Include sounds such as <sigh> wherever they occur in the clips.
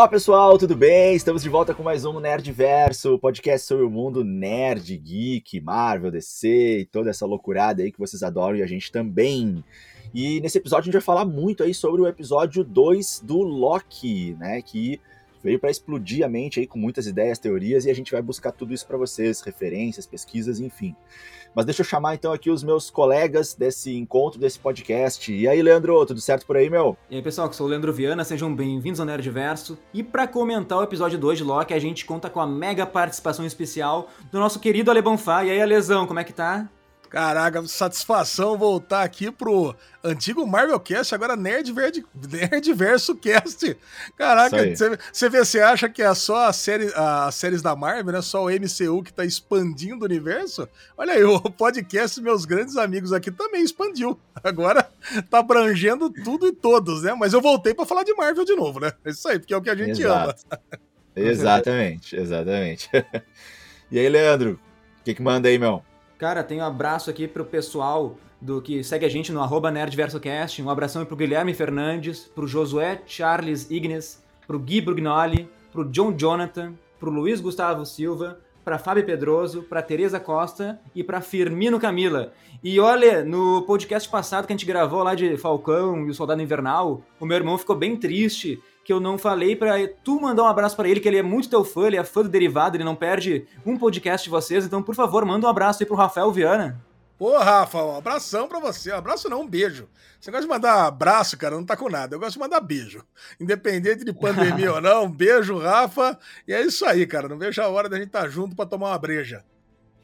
Olá pessoal, tudo bem? Estamos de volta com mais um Nerdverso, podcast sobre o mundo nerd, geek, Marvel, DC e toda essa loucurada aí que vocês adoram e a gente também. E nesse episódio a gente vai falar muito aí sobre o episódio 2 do Loki, né, que veio para explodir a mente aí com muitas ideias, teorias e a gente vai buscar tudo isso para vocês, referências, pesquisas, enfim. Mas deixa eu chamar então aqui os meus colegas desse encontro, desse podcast. E aí, Leandro, tudo certo por aí, meu? E aí, pessoal, que sou o Leandro Viana, sejam bem-vindos ao Nerdverso. E para comentar o episódio 2 de Loki, a gente conta com a mega participação especial do nosso querido Ale Bonfá. E aí, Alesão, como é que tá? Caraca, satisfação voltar aqui pro antigo Marvel Cast, agora Nerd, Verde, Nerd Verso Cast. Caraca, você vê, você acha que é só a série, as séries da Marvel, né? Só o MCU que tá expandindo o universo? Olha aí, <laughs> o podcast Meus Grandes Amigos aqui também expandiu. Agora tá abrangendo tudo e todos, né? Mas eu voltei para falar de Marvel de novo, né? É isso aí, porque é o que a gente Exato. ama. exatamente, exatamente. <laughs> e aí, Leandro, o que, que manda aí, meu? Cara, tem um abraço aqui pro pessoal do que segue a gente no arroba NerdVersoCast. Um abração pro Guilherme Fernandes, pro Josué Charles Ignes, pro Gui Brugnoli, pro John Jonathan, pro Luiz Gustavo Silva, para Fábio Pedroso, para Tereza Costa e para Firmino Camila. E olha, no podcast passado que a gente gravou lá de Falcão e o Soldado Invernal, o meu irmão ficou bem triste que eu não falei para tu mandar um abraço para ele, que ele é muito teu fã, ele é fã do Derivado, ele não perde um podcast de vocês, então por favor, manda um abraço aí pro Rafael Viana. Pô, Rafa, um abração pra você. Um abraço não, um beijo. Você gosta de mandar abraço, cara, não tá com nada. Eu gosto de mandar beijo. Independente de pandemia <laughs> ou não, um beijo, Rafa. E é isso aí, cara. Não vejo a hora da gente estar tá junto para tomar uma breja.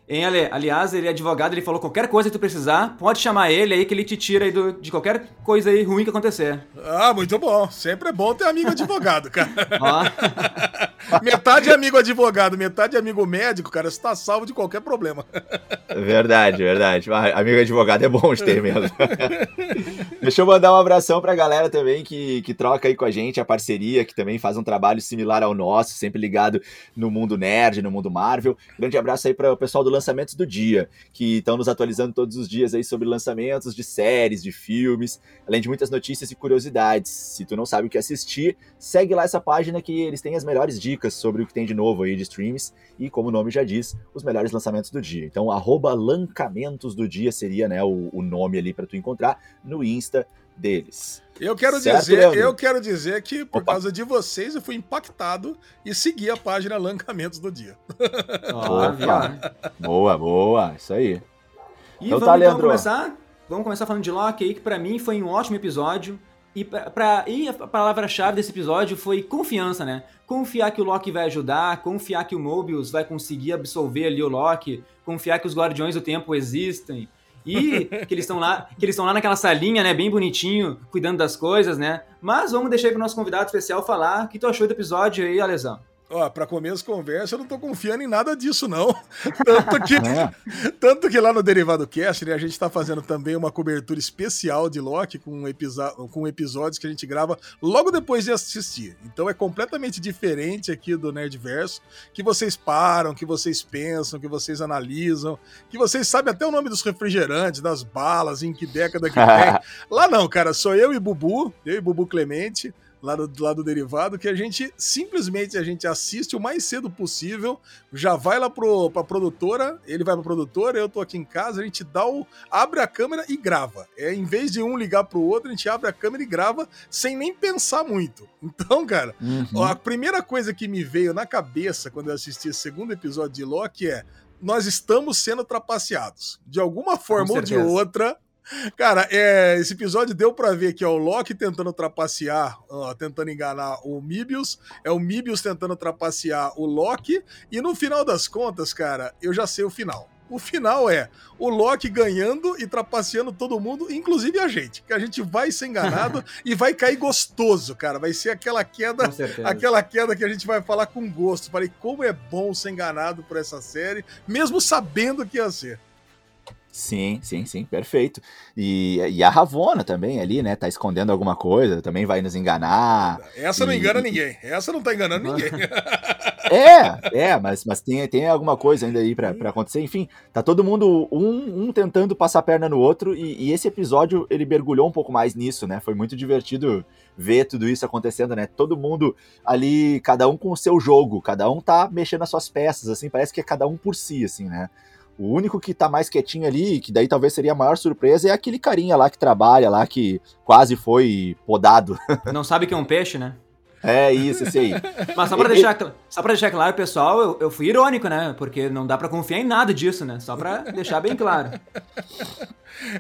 Hein, Ale? Aliás, ele é advogado, ele falou qualquer coisa que tu precisar, pode chamar ele aí que ele te tira aí do, de qualquer coisa aí ruim que acontecer. Ah, muito bom. Sempre é bom ter amigo advogado, cara. <laughs> metade amigo advogado, metade amigo médico, cara, você tá salvo de qualquer problema. Verdade, verdade. Amigo advogado é bom de ter mesmo. <laughs> Deixa eu mandar um abração pra galera também que, que troca aí com a gente, a parceria, que também faz um trabalho similar ao nosso, sempre ligado no mundo nerd, no mundo Marvel. Grande abraço aí para o pessoal do Lançamentos do Dia, que estão nos atualizando todos os dias aí sobre lançamentos de séries, de filmes, além de muitas notícias e curiosidades. Se tu não sabe o que assistir, segue lá essa página que eles têm as melhores dicas sobre o que tem de novo aí de streams e, como o nome já diz, os melhores lançamentos do dia. Então, arroba Lancamentos do Dia seria né, o, o nome ali para tu encontrar no Insta deles. Eu quero certo, dizer, Leandro? eu quero dizer que por Opa. causa de vocês eu fui impactado e segui a página Lancamentos do Dia. Oh, boa, boa, isso aí. E então, vamos, tá, Leandro. Então começar? Vamos começar falando de Loki aí, que para mim foi um ótimo episódio. E, pra, e a palavra-chave desse episódio foi confiança, né? Confiar que o Loki vai ajudar, confiar que o Mobius vai conseguir absolver ali o Loki, confiar que os Guardiões do Tempo existem, e que eles estão lá, que eles estão lá naquela salinha, né, bem bonitinho, cuidando das coisas, né? Mas vamos deixar aí pro nosso convidado especial falar o que tu achou do episódio aí, Alesão. Ó, para começo conversa, eu não tô confiando em nada disso, não. <laughs> Tanto que, é. tanto que lá no Derivado Cast, né, a gente tá fazendo também uma cobertura especial de Loki com, com episódios que a gente grava logo depois de assistir. Então é completamente diferente aqui do Nerdverso, que vocês param, que vocês pensam, que vocês analisam, que vocês sabem até o nome dos refrigerantes, das balas, em que década que <laughs> tem. lá não, cara, sou eu e Bubu, eu e Bubu Clemente lá do, lado do derivado, que a gente simplesmente a gente assiste o mais cedo possível, já vai lá pro, pra produtora, ele vai pra produtora, eu tô aqui em casa, a gente dá o. abre a câmera e grava. É, em vez de um ligar pro outro, a gente abre a câmera e grava sem nem pensar muito. <laughs> Então, cara, uhum. a primeira coisa que me veio na cabeça quando eu assisti esse segundo episódio de Loki é nós estamos sendo trapaceados. De alguma forma ou de outra, Cara, é, esse episódio deu para ver que é o Loki tentando trapacear, ó, tentando enganar o Mibius, é o Mibius tentando trapacear o Loki, e no final das contas, cara, eu já sei o final. O final é o Loki ganhando e trapaceando todo mundo, inclusive a gente. Que a gente vai ser enganado <laughs> e vai cair gostoso, cara. Vai ser aquela queda, aquela queda que a gente vai falar com gosto. Falei, como é bom ser enganado por essa série, mesmo sabendo que ia ser. Sim, sim, sim, perfeito. E, e a Ravona também ali, né? Tá escondendo alguma coisa, também vai nos enganar. Essa e... não engana ninguém. Essa não tá enganando ninguém. <laughs> <laughs> É, é, mas, mas tem, tem alguma coisa ainda aí pra, pra acontecer. Enfim, tá todo mundo, um, um tentando passar a perna no outro, e, e, esse episódio ele mergulhou um pouco mais nisso, né? Foi muito divertido ver tudo isso acontecendo, né? Todo mundo ali, cada um com o seu jogo, cada um tá mexendo as suas peças, assim, parece que é cada um por si, assim, né? O único que tá mais quietinho ali, que daí talvez seria a maior surpresa, é aquele carinha lá que trabalha lá, que quase foi podado. <laughs> Não sabe que é um peixe, né? É isso, esse aí. <laughs> Mas só pra, deixar, só pra deixar claro, pessoal, eu, eu fui irônico, né? Porque não dá pra confiar em nada disso, né? Só pra deixar bem claro. <laughs>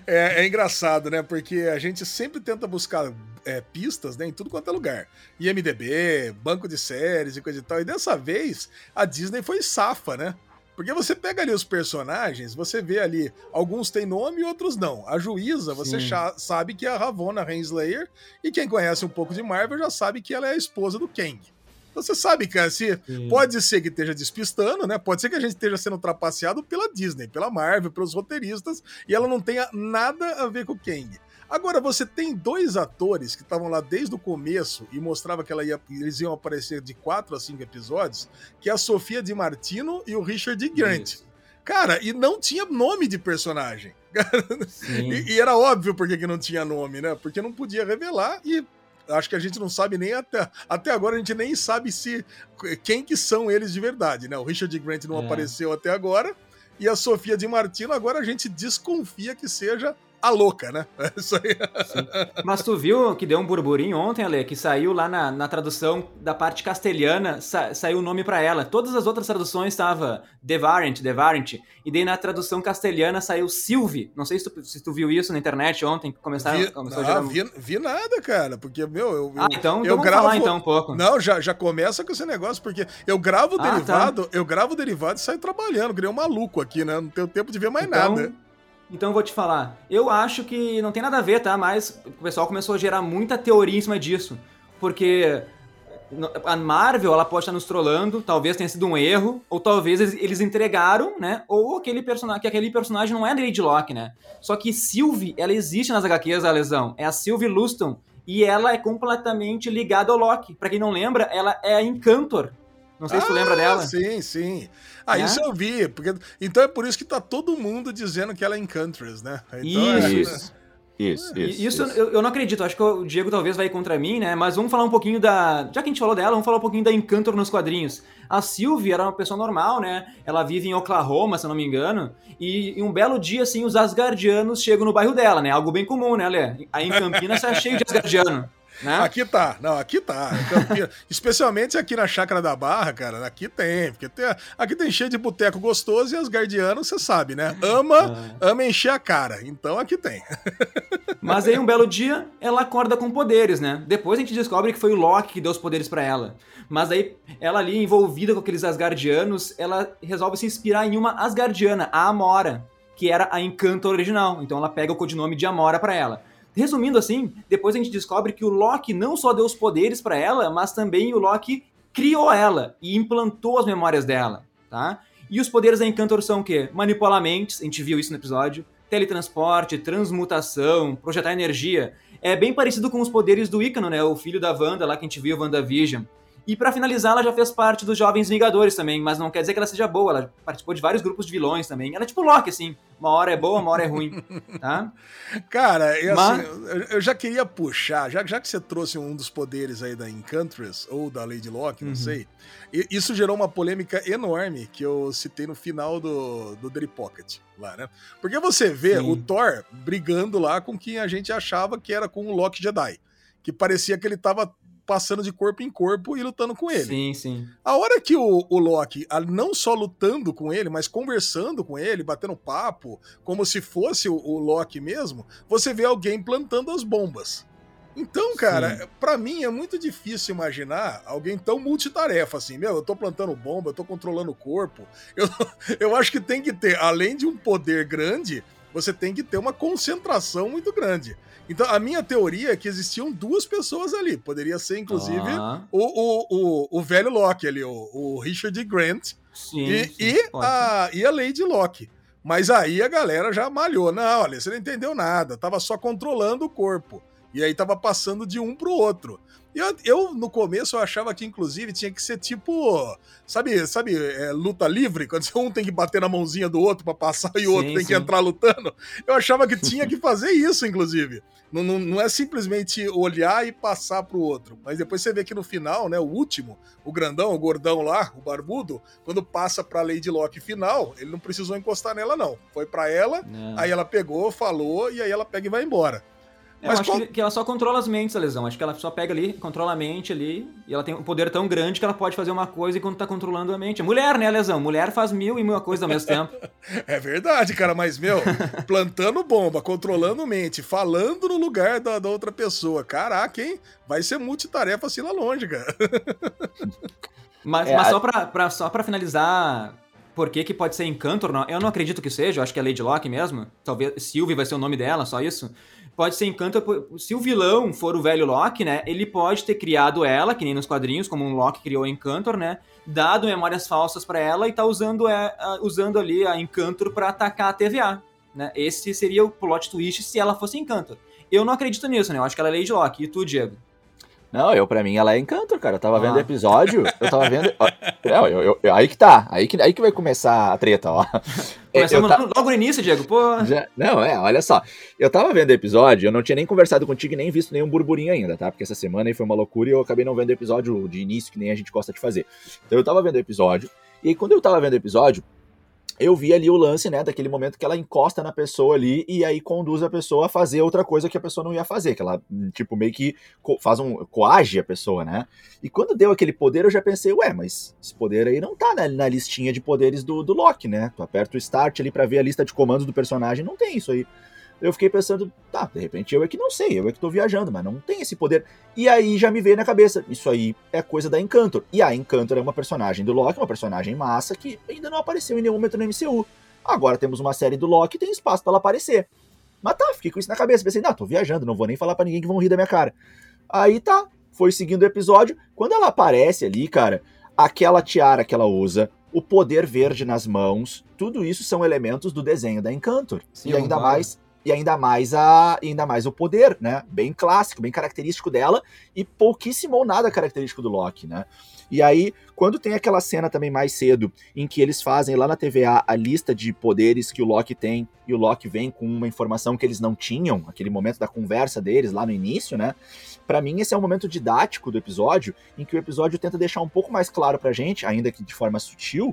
É, é engraçado, né? Porque a gente sempre tenta buscar é, pistas né, em tudo quanto é lugar. IMDB, banco de séries e coisa e tal. E dessa vez, a Disney foi safa, né? Porque você pega ali os personagens, você vê ali, alguns têm nome e outros não. A juíza, você sabe que é a Ravonna Renslayer, e quem conhece um pouco de Marvel já sabe que ela é a esposa do Kang. Então você sabe que assim, pode ser que esteja despistando, né? Pode ser que a gente esteja sendo trapaceado pela Disney, pela Marvel, pelos roteiristas, e ela não tenha nada a ver com o Kang. Agora, você tem dois atores que estavam lá desde o começo e mostrava que ia, eles iam aparecer de quatro a cinco episódios, que é a Sofia Di Martino e o Richard Grant. Isso. Cara, e não tinha nome de personagem. <laughs> e, e, era óbvio porque que não tinha nome, né? Porque não podia revelar e acho que a gente não sabe nem até, até agora a gente nem sabe se quem que são eles de verdade, né? O Richard Grant não é. apareceu até agora e a Sofia Di Martino agora a gente desconfia que seja a louca, né? <laughs> É isso aí. Sim. Mas tu viu que deu um burburinho ontem, Ale, que saiu lá na, na tradução da parte castelhana, sa, saiu o nome para ela. Todas as outras traduções estava Devarent, Devarent, e daí na tradução castelhana saiu Sylvie. Não sei se tu, se tu viu isso na internet ontem, que começaram, vi, começou não, a gerar... vi, vi nada, cara, porque, meu, eu... Ah, então, eu então gravo... falar então um pouco. Não, já, já começa com esse negócio, porque eu gravo o ah, derivado, tá. eu gravo o derivado e saio trabalhando, criei um maluco aqui, né? Não tenho tempo de ver mais então... nada. Então eu vou te falar. Eu acho que não tem nada a ver, tá? Mas o pessoal começou a gerar muita teoria em cima disso. Porque a Marvel, ela pode estar nos trollando, talvez tenha sido um erro, ou talvez eles entregaram, né? Ou aquele personagem, que aquele personagem não é Lady Locke, né? Só que Sylvie, ela existe nas HQs, a lesão. É a Sylvie Luston. E ela é completamente ligada ao Loki. Para quem não lembra, ela é a Encantor. Não sei ah, se tu lembra ah, dela. Sim, sim. Ah, é? isso eu vi. Porque, então é por isso que tá todo mundo dizendo que ela é Encantress, né? Então, isso. É, isso. Isso, isso. Isso, isso. Eu, eu, não acredito, acho que o Diego talvez vai contra mim, né? Mas vamos falar um pouquinho da. Já que a gente falou dela, vamos falar um pouquinho da Encantor nos quadrinhos. A Sylvie era uma pessoa normal, né? Ela vive em Oklahoma, se eu não me engano. E, e um belo dia, assim, os Asgardianos chegam no bairro dela, né? Algo bem comum, né, Lê? Aí em Campinas tá cheio de Asgardiano. Né? Aqui tá, não, aqui tá. <laughs> especialmente aqui na Chácara da Barra, cara, aqui tem. Porque tem, aqui tem cheio de boteco gostoso e as guardianas, você sabe, né? Ama, ah. ama encher a cara. Então aqui tem. <laughs> Mas aí um belo dia ela acorda com poderes, né? Depois a gente descobre que foi o Loki que deu os poderes para ela. Mas aí ela ali envolvida com aqueles Asgardianos, ela resolve se inspirar em uma Asgardiana, a Amora, que era a Encanto original. Então ela pega o codinome de Amora para ela. Resumindo assim, depois a gente descobre que o Loki não só deu os poderes para ela, mas também o Loki criou ela e implantou as memórias dela, tá? E os poderes da Encantor são o quê? Manipular mentes, a gente viu isso no episódio, teletransporte, transmutação, projetar energia. É bem parecido com os poderes do Icano, né? O filho da Wanda lá que a gente viu, WandaVision. E para finalizar, ela já fez parte dos Jovens Vingadores também, mas não quer dizer que ela seja boa, ela participou de vários grupos de vilões também. Ela é tipo Loki, assim, uma hora é boa, uma hora é ruim, <laughs> tá? Cara, eu, mas... assim, eu já queria puxar, já, já que você trouxe um dos poderes aí da Encantress, ou da Lady Locke, não uhum. sei, isso gerou uma polêmica enorme que eu citei no final do, do Daily Pocket, lá, né? Porque você vê Sim. o Thor brigando lá com quem a gente achava que era com o Loki Jedi que parecia que ele tava passando de corpo em corpo e lutando com ele. Sim, sim. A hora que o, o Loki, não só lutando com ele, mas conversando com ele, batendo papo, como se fosse o, o Loki mesmo, você vê alguém plantando as bombas. Então, cara, para mim é muito difícil imaginar alguém tão multitarefa assim. Meu, eu tô plantando bomba, eu tô controlando o corpo. <laughs> Eu, eu acho que tem que ter, além de um poder grande, você tem que ter uma concentração muito grande. Então, a minha teoria é que existiam duas pessoas ali. Poderia ser, inclusive, ah. o, o, o, o, velho Locke ali, o, o Richard Grant sim, e, sim, e, a, e a Lady Locke. Mas aí a galera já malhou. Não, olha, você não entendeu nada. Tava só controlando o corpo. E aí tava passando de um pro outro. Eu, eu, no começo, eu achava que, inclusive, tinha que ser tipo. Sabe, sabe é, luta livre? Quando um tem que bater na mãozinha do outro para passar e o sim, outro tem sim. que entrar lutando. Eu achava que tinha <laughs> que fazer isso, inclusive. Não, não, não, é simplesmente olhar e passar pro outro. Mas depois você vê que no final, né, o último, o grandão, o gordão lá, o barbudo, quando passa pra Lady Locke final, ele não precisou encostar nela, não. Foi para ela, não. aí ela pegou, falou, e aí ela pega e vai embora. Eu Mas acho qual... que ela só controla as mentes, a lesão. Acho que ela só pega ali, controla a mente ali, e ela tem um poder tão grande que ela pode fazer uma coisa enquanto tá controlando a mente. Mulher, né, a lesão? Mulher faz mil e mil coisas ao mesmo tempo. <laughs> é verdade, cara, mas, meu, plantando bomba, controlando mente, falando no lugar da, da outra pessoa. Caraca, hein? Vai ser multitarefa assim lá longe, cara. <laughs> mas, é, mas só, pra, pra, só pra finalizar por que, que pode ser Encantor? Não, eu não acredito que seja, eu acho que é Lady Locke mesmo. Talvez Sylvie vai ser o nome dela, só isso. Pode ser Encantor. Se o vilão for o velho Loki, né? Ele pode ter criado ela, que nem nos quadrinhos, como um Loki criou Encantor, né? Dado memórias falsas para ela e tá usando, é, usando ali a Encantor para atacar a TVA. Né? Esse seria o plot twist se ela fosse Encantor. Eu não acredito nisso, né? Eu acho que ela é Lady Locke. E tu, Diego? Não, eu, pra mim, ela é encanto, cara. Eu tava ah. vendo episódio, eu tava vendo. <laughs> Não, eu, eu, aí que tá, aí que, aí que vai começar a treta, ó. <laughs> Começamos ta... logo no início, Diego, pô. Já... Não, é, olha só. Eu tava vendo episódio, eu não tinha nem conversado contigo e nem visto nenhum burburinho ainda, tá? Porque essa semana aí foi uma loucura e eu acabei não vendo episódio de início, que nem a gente gosta de fazer. Então eu tava vendo episódio, e aí quando eu tava vendo episódio, eu vi ali o lance, né, daquele momento que ela encosta na pessoa ali e aí conduz a pessoa a fazer outra coisa que a pessoa não ia fazer, que ela, tipo, meio que faz um, coage a pessoa, né? E quando deu aquele poder, eu já pensei, ué, mas esse poder aí não tá na, na listinha de poderes do, do Loki, né? Tu aperta o start ali para ver a lista de comandos do personagem, não tem isso aí eu fiquei pensando, tá, de repente eu é que não sei, eu é que tô viajando, mas não tem esse poder. E aí já me veio na cabeça, isso aí é coisa da Encantor. E a Encantor é uma personagem do Loki, uma personagem massa que ainda não apareceu em nenhum momento no MCU. Agora temos uma série do Loki, tem espaço para ela aparecer. Mas tá, fiquei com isso na cabeça, pensei, não, tô viajando, não vou nem falar para ninguém que vão rir da minha cara. Aí tá, foi seguindo o episódio, quando ela aparece ali, cara, aquela tiara que ela usa, o poder verde nas mãos, tudo isso são elementos do desenho da Encantor. Sim, e ainda mais e ainda mais a ainda mais o poder, né? Bem clássico, bem característico dela e pouquíssimo ou nada característico do Loki, né? E aí, quando tem aquela cena também mais cedo, em que eles fazem lá na TVA a lista de poderes que o Loki tem, e o Loki vem com uma informação que eles não tinham, aquele momento da conversa deles lá no início, né? Para mim, esse é um momento didático do episódio, em que o episódio tenta deixar um pouco mais claro pra gente, ainda que de forma sutil,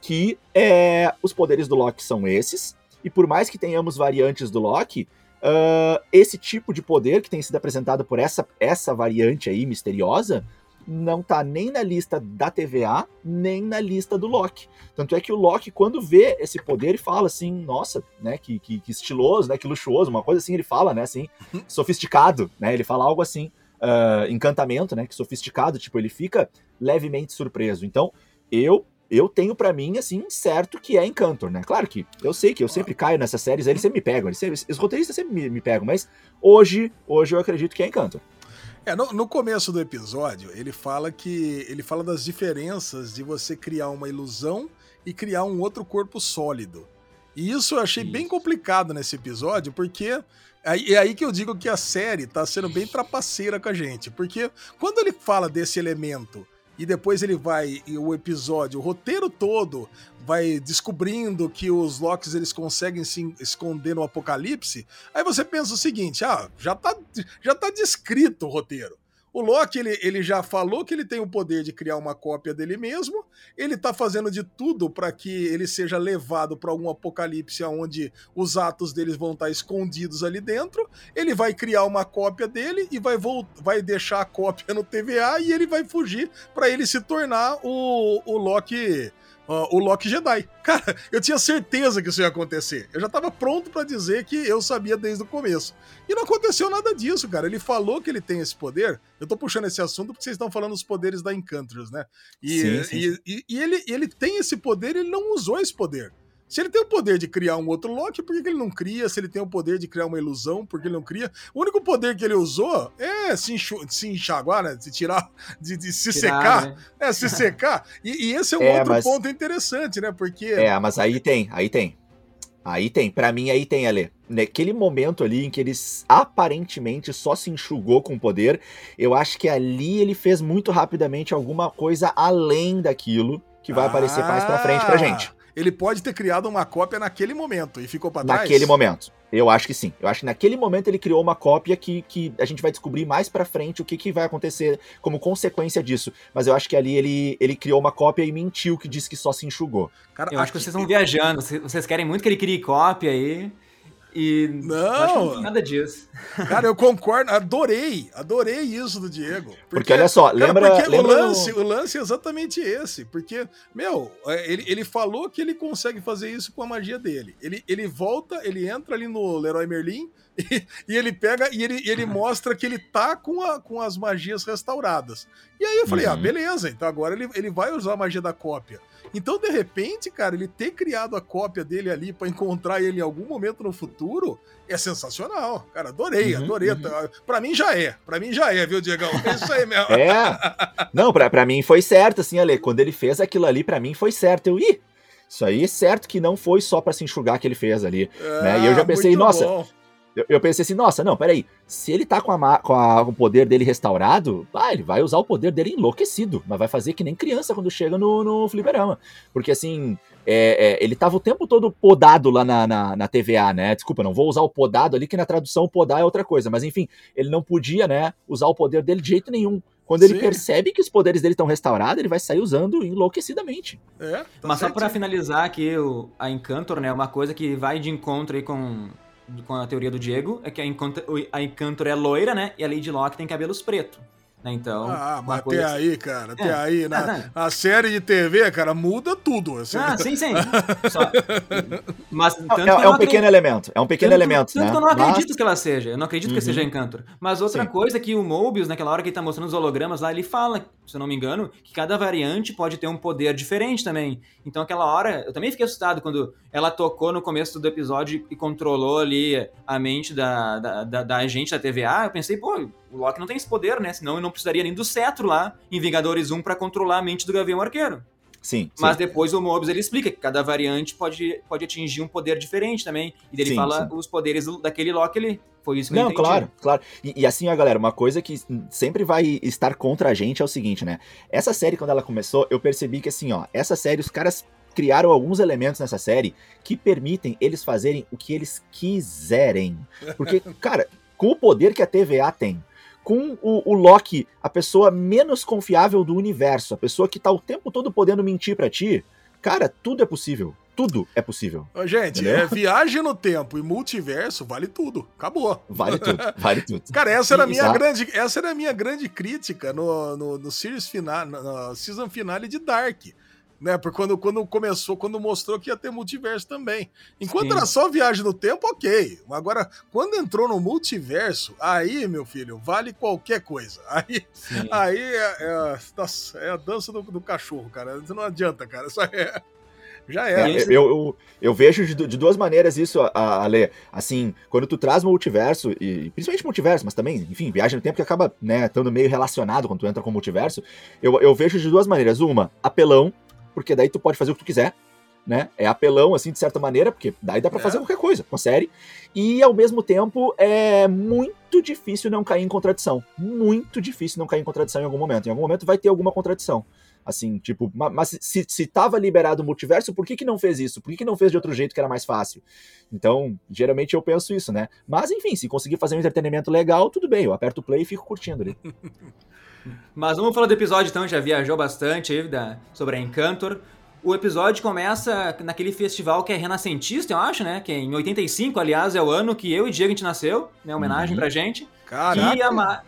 que é, os poderes do Loki são esses, e por mais que tenhamos variantes do Loki, uh, esse tipo de poder que tem sido apresentado por essa, essa variante aí misteriosa não tá nem na lista da TVA, nem na lista do Loki. Tanto é que o Loki, quando vê esse poder, ele fala assim, nossa, né, que, que, que estiloso, né, que luxuoso, uma coisa assim, ele fala, né, assim, sofisticado, né, ele fala algo assim, uh, encantamento, né, que sofisticado, tipo, ele fica levemente surpreso. Então, eu eu tenho para mim, assim, certo que é Encantor, né? Claro que eu sei que eu sempre caio nessas séries, eles sempre me pegam, eles sempre, os roteiristas sempre me, me, pegam, mas hoje, hoje eu acredito que é Encantor. É, no, no, começo do episódio, ele fala que. Ele fala das diferenças de você criar uma ilusão e criar um outro corpo sólido. E isso eu achei isso. bem complicado nesse episódio, porque. É aí que eu digo que a série tá sendo bem trapaceira com a gente. Porque quando ele fala desse elemento e depois ele vai e o episódio, o roteiro todo vai descobrindo que os Locks eles conseguem se esconder no apocalipse. Aí você pensa o seguinte, ah, já tá já tá descrito o roteiro. O Loki, ele, ele já falou que ele tem o poder de criar uma cópia dele mesmo. Ele tá fazendo de tudo para que ele seja levado para algum apocalipse onde os atos deles vão estar tá escondidos ali dentro. Ele vai criar uma cópia dele e vai, vai deixar a cópia no TVA e ele vai fugir para ele se tornar o, o Loki uh, o Loki Jedi. <laughs> Cara, eu tinha certeza que isso ia acontecer. Eu já tava pronto para dizer que eu sabia desde o começo. E não aconteceu nada disso, cara. Ele falou que ele tem esse poder. Eu tô puxando esse assunto porque vocês estão falando dos poderes da Encantress, né? E, sim, sim. e, e, e ele, ele tem esse poder, ele não usou esse poder. Se ele tem o poder de criar um outro Loki, por que, ele não cria? Se ele tem o poder de criar uma ilusão, por que ele não cria? O único poder que ele usou é se, enxu se enxaguar, né? De tirar, de, de se Tirar, secar. Né? É, se <laughs> secar. E, e, esse é um é, outro mas... ponto interessante, né? Porque. É, mas aí tem, aí tem. Aí tem, para mim aí tem, Ale. Naquele momento ali em que ele aparentemente só se enxugou com o poder, eu acho que ali ele fez muito rapidamente alguma coisa além daquilo que vai ah, aparecer mais pra frente pra gente. Ele pode ter criado uma cópia naquele momento e ficou pra trás? Naquele momento. Eu acho que sim. Eu acho que naquele momento ele criou uma cópia que, que a gente vai descobrir mais pra frente o que, que vai acontecer como consequência disso. Mas eu acho que ali ele, ele criou uma cópia e mentiu que disse que só se enxugou. Cara, eu acho que vocês estão viajando. Vocês querem muito que ele crie cópia aí. E não, não nada disso. Cara, eu concordo, adorei, adorei isso do Diego. Porque, porque olha só, lembra, cara, lembra o lance, o lance é exatamente esse, porque, meu, é, ele, ele falou que ele consegue fazer isso com a magia dele. Ele, ele volta, ele entra ali no Leroy Merlin <laughs> e, e ele pega e ele, ele mostra que ele tá com, a, com as magias restauradas. E aí eu falei, ah, uhum. ah, beleza, então agora ele, ele vai usar a magia da cópia. Então, de repente, cara, ele ter criado a cópia dele ali para encontrar ele em algum momento no futuro é sensacional. Cara, adorei, uhum, adorei. Uhum. Pra mim já é. Pra mim já é, viu, Diegão? É isso aí mesmo. é. <laughs> Não, pra, pra mim foi certo, assim, Ale. Quando ele fez aquilo ali, pra mim foi certo. Eu, ih, isso aí é certo que não foi só para se enxugar que ele fez ali. É, né? E eu já pensei, nossa. Bom eu, eu, pensei assim, nossa, não, peraí. Se ele tá com, a, com, a, com, o poder dele restaurado, ah, ele vai usar o poder dele enlouquecido. Mas vai fazer que nem criança quando chega no, no fliperama. Porque assim, é, é, ele tava o tempo todo podado lá na, na, na, TVA, né? Desculpa, não vou usar o podado ali, que na tradução podar é outra coisa. Mas enfim, ele não podia, né, usar o poder dele de jeito nenhum. Quando ele Sim. percebe que os poderes dele estão restaurados, ele vai sair usando enlouquecidamente. É, tá Mas só para finalizar aqui, o, a Encantor, né? Uma coisa que vai de encontro aí com com a teoria do Diego, é que a Encantor, a Encantor é loira, né? E a Lady Locke tem cabelos preto. Né? Então. Ah, mas até assim. aí, cara, até é. aí, na a série de TV, cara, muda tudo. Assim. Ah, sim, sim. <laughs> Só... Mas, é, é, é um pequeno elemento. É um pequeno tanto, elemento. Tanto né? que eu não acredito mas... que ela seja. Eu não acredito uhum. que seja Encantor. Mas outra sim. coisa é que o Mobius, naquela hora que ele tá mostrando os hologramas lá, ele fala, se eu não me engano, que cada variante pode ter um poder diferente também. Então, aquela hora, eu também fiquei assustado quando ela tocou no começo do episódio e controlou ali a mente da, da, da, da agente da TVA. Eu pensei, pô, o Loki não tem esse poder, né? Senão ele não precisaria nem do cetro lá em Vingadores 1 para controlar a mente do Gavião Arqueiro. Sim. Mas sim. depois o Mobius ele explica que cada variante pode, pode atingir um poder diferente também. E ele sim, fala sim. os poderes daquele Loki ali. Foi isso que Não, eu entendi. claro, claro. E, e, assim, ó, galera, uma coisa que sempre vai estar contra a gente é o seguinte, né? Essa série, quando ela começou, eu percebi que assim, ó, essa série, os caras criaram alguns elementos nessa série que permitem eles fazerem o que eles quiserem. Porque, <laughs> cara, com o poder que a TVA tem, com o, o, Loki, a pessoa menos confiável do universo, a pessoa que tá o tempo todo podendo mentir para ti, cara, tudo é possível. Tudo é possível. Gente, é, viagem no tempo e multiverso vale tudo. Acabou. Vale tudo, vale tudo. Cara, essa era a minha, grande, essa era minha grande crítica no, no, no series final, no season finale de Dark né? Porque quando, quando começou, quando mostrou que ia ter multiverso também. Enquanto Sim. era só viagem no tempo, ok. Agora, quando entrou no multiverso, aí, meu filho, vale qualquer coisa. <laughs> Aí, aí é, é, é, a dança do, do, cachorro, cara. Não adianta, cara. Isso é. Já é. é eu, eu, eu, vejo de, de, duas maneiras isso, Ale. Assim, quando tu traz multiverso, e principalmente multiverso, mas também, enfim, viagem no tempo que acaba, né, estando meio relacionado quando tu entra com multiverso, eu, eu vejo de duas maneiras. Uma, apelão, porque daí tu pode fazer o que tu quiser, né? É apelão, assim, de certa maneira, porque daí dá para é. fazer qualquer coisa com a série. E, ao mesmo tempo, é muito difícil não cair em contradição. Muito difícil não cair em contradição em algum momento. Em algum momento vai ter alguma contradição. Assim, tipo, mas se, se tava liberado o multiverso, por que, que não fez isso? Por que, que não fez de outro jeito que era mais fácil? Então, geralmente eu penso isso, né? Mas, enfim, se conseguir fazer um entretenimento legal, tudo bem, eu aperto o play e fico curtindo ali. <laughs> Mas vamos falar do episódio então, já viajou bastante aí da, sobre a Encantor. O episódio começa naquele festival que é renascentista, eu acho, né? Que é em 85, aliás, é o ano que eu e Diego a gente nasceu, né? Homenagem uhum. pra gente. Caraca! E a, Ma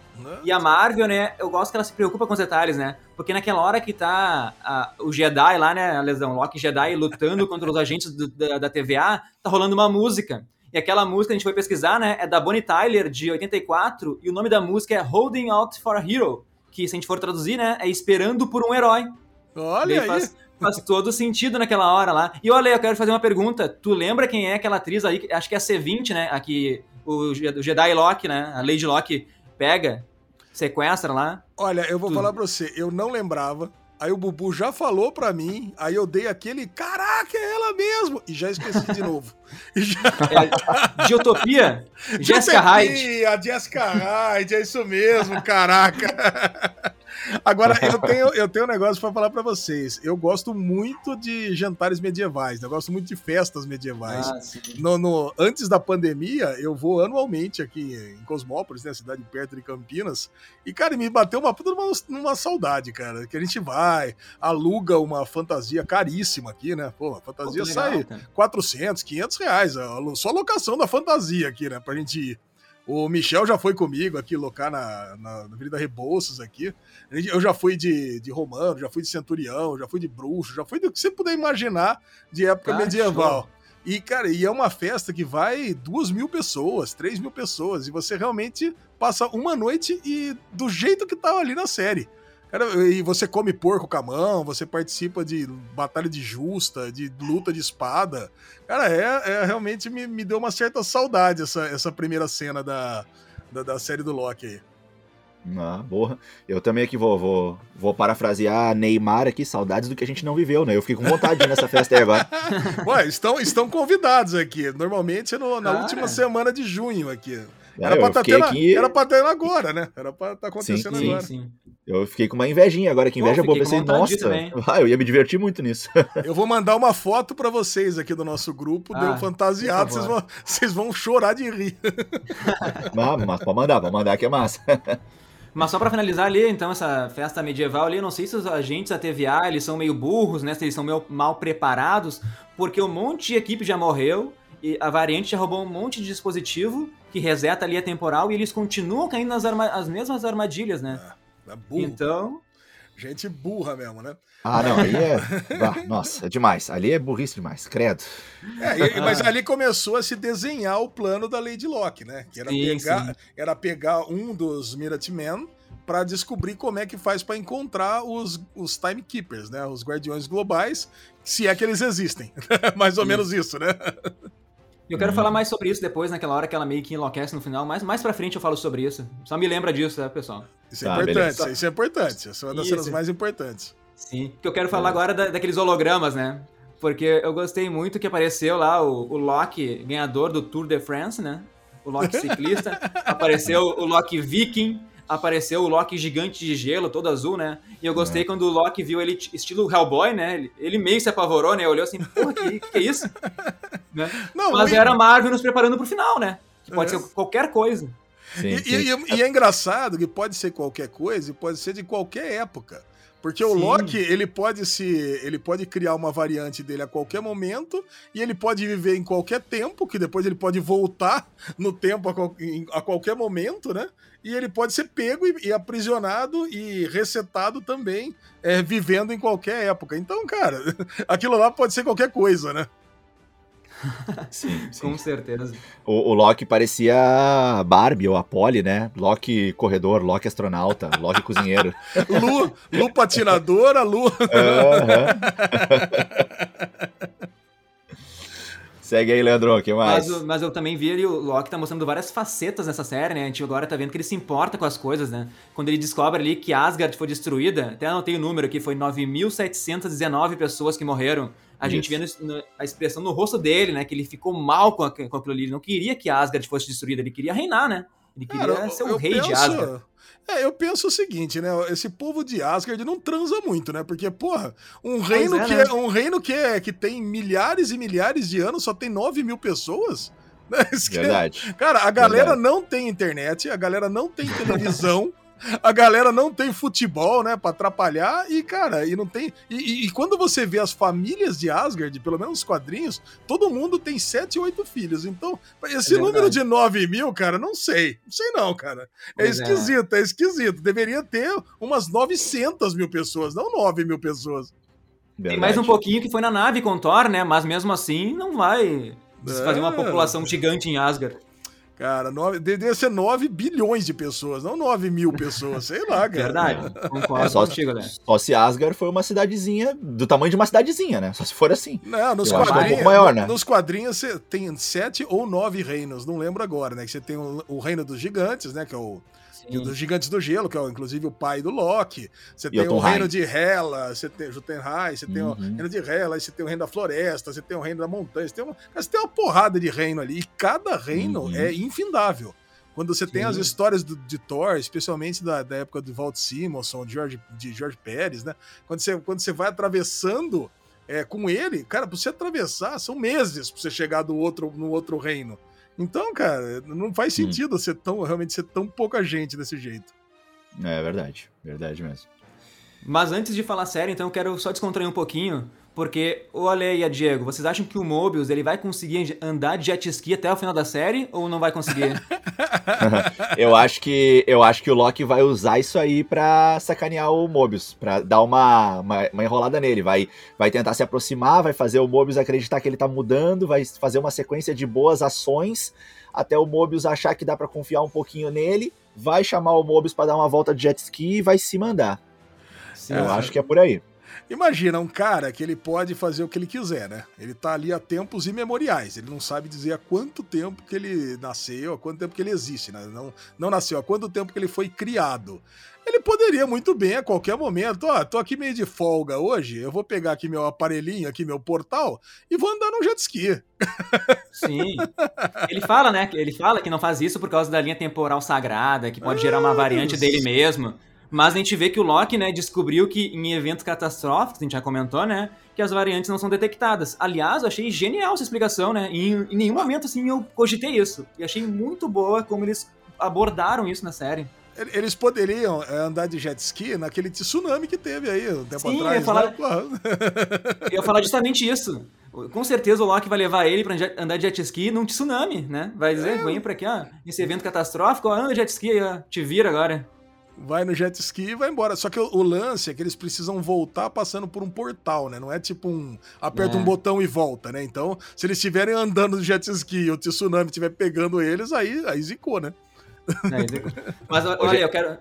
e a Marvel, né? Eu gosto que ela se preocupa com os detalhes, né? Porque naquela hora que tá a, o Jedi lá, né? A lesão, Loki Jedi lutando contra os agentes do, da, da TVA, tá rolando uma música. E aquela música a gente foi pesquisar, né? É da Bonnie Tyler, de 84, e o nome da música é Holding Out for a Hero que se a gente for traduzir, né, é esperando por um herói. Olha aí. Faz, faz, todo sentido naquela hora lá. E olha, eu quero fazer uma pergunta. Tu lembra quem é aquela atriz aí? Acho que é a C20, né? Aqui, o, o Jedi Locke, né? A Lady Locke pega, sequestra lá. Olha, eu vou tu... falar pra você, eu não lembrava. Aí o Bubu já falou pra mim, aí eu dei aquele caraca é ela mesmo! E já esqueci de novo. <laughs> Já... É, de Utopia? Jessica Hyde. A Jessica Hyde, é isso mesmo, caraca. <laughs> Agora, eu <laughs> tenho, eu tenho um negócio para falar para vocês. Eu gosto muito de jantares medievais, né? eu gosto muito de festas medievais. Ah, no, no, antes da pandemia, eu vou anualmente aqui em Cosmópolis, né? Cidade perto de Campinas. E, cara, me bateu uma puta numa, numa saudade, cara. Que a gente vai, aluga uma fantasia caríssima aqui, né? Pô, a fantasia Pô, legal, sai cara. 400, 500 reais. Só a locação da fantasia aqui, né? Pra gente ir. O Michel já foi comigo aqui locar na, na, na Avenida Rebouças aqui. Eu já fui de, de romano, já fui de centurião, já fui de bruxo, já fui do que você puder imaginar de época ah, medieval. E, cara, e é uma festa que vai duas mil pessoas, três mil pessoas, e você realmente passa uma noite e do jeito que tá ali na série. Cara, e você come porco com a mão, você participa de batalha de justa, de luta de espada. Cara, é, é realmente me, me deu uma certa saudade essa, essa primeira cena da, da, da série do Loki aí. Ah, boa. Eu também aqui vou, vou, vou parafrasear Neymar aqui, saudades do que a gente não viveu, né? Eu fiquei com vontade nessa festa aí agora. <laughs> Ué, estão, estão convidados aqui. Normalmente no, na ah, última é. semana de junho aqui. Era, é, pra tá tendo, aqui... era pra ter agora, né? Era pra estar tá acontecendo sim, agora. Sim, sim. Eu fiquei com uma invejinha agora, que inveja Pô, boa. Pensei, nossa, ah, <laughs> eu ia me divertir muito nisso. <laughs> eu vou mandar uma foto para vocês aqui do nosso grupo, ah, deu fantasiado, vocês vão, vocês vão chorar de rir. <laughs> mas, mas pode mandar, pode mandar que é massa. Mas só para finalizar ali, então, essa festa medieval ali, não sei se os agentes da TVA, eles são meio burros, né? Se eles são meio mal preparados, porque um monte de equipe já morreu, e a variante já roubou um monte de dispositivo que reseta ali a temporal, e eles continuam caindo nas arma as mesmas armadilhas, né? É, é burro. Então... Gente burra mesmo, né? Ah, não, aí é. <laughs> Nossa, é demais. Ali é burrice demais, credo. É, mas ali começou a se desenhar o plano da Lady Locke, né? Que era, sim, pegar, sim. era pegar um dos Minutemen para descobrir como é que faz para encontrar os, os Timekeepers, né? Os Guardiões Globais, se é que eles existem. <laughs> mais ou sim. menos isso, né? Eu quero hum. falar mais sobre isso depois, naquela hora que ela meio que enlouquece no final, mas mais pra frente eu falo sobre isso. Só me lembra disso, tá, pessoal? Isso é ah, importante, beleza. isso é importante. Isso é uma das isso. cenas mais importantes. Sim, que eu quero falar é. agora da, daqueles hologramas, né? Porque eu gostei muito que apareceu lá o, o Loki, ganhador do Tour de France, né? O Loki <laughs> ciclista. apareceu o Loki viking, apareceu o Loki gigante de gelo, todo azul, né? E eu gostei é. quando o Loki viu ele estilo Hellboy, né? Ele, ele meio se apavorou, né? Olhou assim, porra, que, que é isso? <laughs> né? Não, Mas era a Marvel nos preparando pro final, né? Que pode é. ser qualquer coisa. Sim, e, sim. E, e, é engraçado que pode ser qualquer coisa e pode ser de qualquer época. Porque o Sim. Loki, ele pode se. Ele pode criar uma variante dele a qualquer momento, e ele pode viver em qualquer tempo, que depois ele pode voltar <laughs> no tempo a, qual, a qualquer momento, né? E ele pode ser pego e, e aprisionado e resetado também, é, vivendo em qualquer época. Então, cara, <laughs> aquilo lá pode ser qualquer coisa, né? <laughs> sim, sim, Com certeza. O, o, Loki parecia Barbie ou a Polly, né? Loki corredor, Loki astronauta, Loki <laughs> cozinheiro. Lu, Lu patinadora, Lu. Segue aí, Leandro, o que mais? Mas, mas, eu também vi ali, o Loki tá mostrando várias facetas nessa série, né? A gente agora tá vendo que ele se importa com as coisas, né? Quando ele descobre ali que Asgard foi destruída, até anotei o número aqui, foi 9.719 pessoas que morreram a gente vendo a expressão no rosto dele, né? Que ele ficou mal com, com aquilo ali. Ele não queria que Asgard fosse destruída, ele queria reinar, né? Ele queria Cara, ser o rei penso, de Asgard. É, eu penso o seguinte, né? Esse povo de Asgard não transa muito, né? Porque, porra, um reino, é, que, né? é, um reino que, é, que tem milhares e milhares de anos só tem 9 mil pessoas. <laughs> Né? Verdade. Cara, a galera Verdade. não tem internet, a galera não tem televisão. A galera não tem futebol, né, pra atrapalhar, e, cara, e não tem. E, e, e, quando você vê as famílias de Asgard, pelo menos os quadrinhos, todo mundo tem sete, oito filhos. Então, esse é número de 9 mil, cara, não sei. Não sei, não, cara. É é. esquisito, é. é esquisito. Deveria ter umas 900 mil pessoas, não 9 mil pessoas. Verdade. Tem mais um pouquinho que foi na nave com Thor, né? Mas mesmo assim, não vai fazer uma é. população gigante em Asgard. Cara, nove, devia ser 9 bilhões de pessoas, não 9 mil pessoas, sei lá, cara. Verdade, concordo é, só, contigo, né? Só se Asgard foi uma cidadezinha do tamanho de uma cidadezinha, né? Só se for assim. Não, nos quadrinhos, é um maior, né? nos quadrinhos você tem sete ou nove reinos, não lembro agora, né? Que você tem o, o reino dos gigantes, né? Que é o, dos Gigantes do Gelo, que é inclusive o pai do Loki. Você tem o Reino de Hela, você tem Jotunheim, você tem uhum. o Reino de Hela, você tem o Reino da Floresta, você tem o Reino da Montanha, você tem uma, você tem uma porrada de reino ali, e cada reino uhum. é infindável. Quando você Sim. tem as histórias do, de Thor, especialmente da, da época do Walt Simonson, de George, de George Pérez, né? Quando você, quando você vai atravessando é, com ele, cara, pra você atravessar, são meses pra você chegar do outro, no outro reino. Então, cara, não faz hum. sentido hum. ser tão, realmente ser tão pouca gente desse jeito. É verdade, verdade mesmo. Mas antes de falar sério, então eu quero só descontrair um pouquinho. Porque, olha aí, Diego, vocês acham que o Mobius ele vai conseguir andar de jet ski até o final da série ou não vai conseguir? <laughs> eu acho que eu acho que o Loki vai usar isso aí pra sacanear o Mobius, pra dar uma, uma, uma, enrolada nele. Vai, vai tentar se aproximar, vai fazer o Mobius acreditar que ele tá mudando, vai fazer uma sequência de boas ações até o Mobius achar que dá para confiar um pouquinho nele, vai chamar o Mobius para dar uma volta de jet ski e vai se mandar. Sim, eu acho que é por aí. Imagina um cara que ele pode fazer o que ele quiser, né? Ele tá ali há tempos imemoriais. Ele não sabe dizer há quanto tempo que ele nasceu, há quanto tempo que ele existe, né? Não, não nasceu, há quanto tempo que ele foi criado. Ele poderia muito bem a qualquer momento, ó, tô aqui meio de folga hoje, eu vou pegar aqui meu aparelhinho, aqui meu portal e vou andar no jet ski. Sim. Ele fala, né? Ele fala que não faz isso por causa da linha temporal sagrada, que pode é, gerar uma variante dele mesmo. Mas a gente vê que o Loki, né, descobriu que em eventos catastróficos, a gente já comentou, né, que as variantes não são detectadas. Aliás, eu achei genial essa explicação, né? E em, em nenhum momento, assim, eu cogitei isso. E achei muito boa como eles abordaram isso na série. Eles poderiam é, andar de jet ski naquele tsunami que teve aí um tempo Sim, atrás. Eu ia, falar... Né? <laughs> eu ia falar justamente isso. Com certeza o Loki vai levar ele para andar de jet ski num tsunami, né? Vai dizer, é. vem pra aqui, ó, esse evento catastrófico, ó, anda de jet ski, ó, te vira agora vai no jet ski e vai embora. Só que o, o, lance é que eles precisam voltar passando por um portal, né? Não é tipo um aperta é. um botão e volta, né? Então, se eles estiverem andando no jet ski e o tsunami estiver pegando eles, aí, aí zicou, né? É, Mas <laughs> olha, eu quero.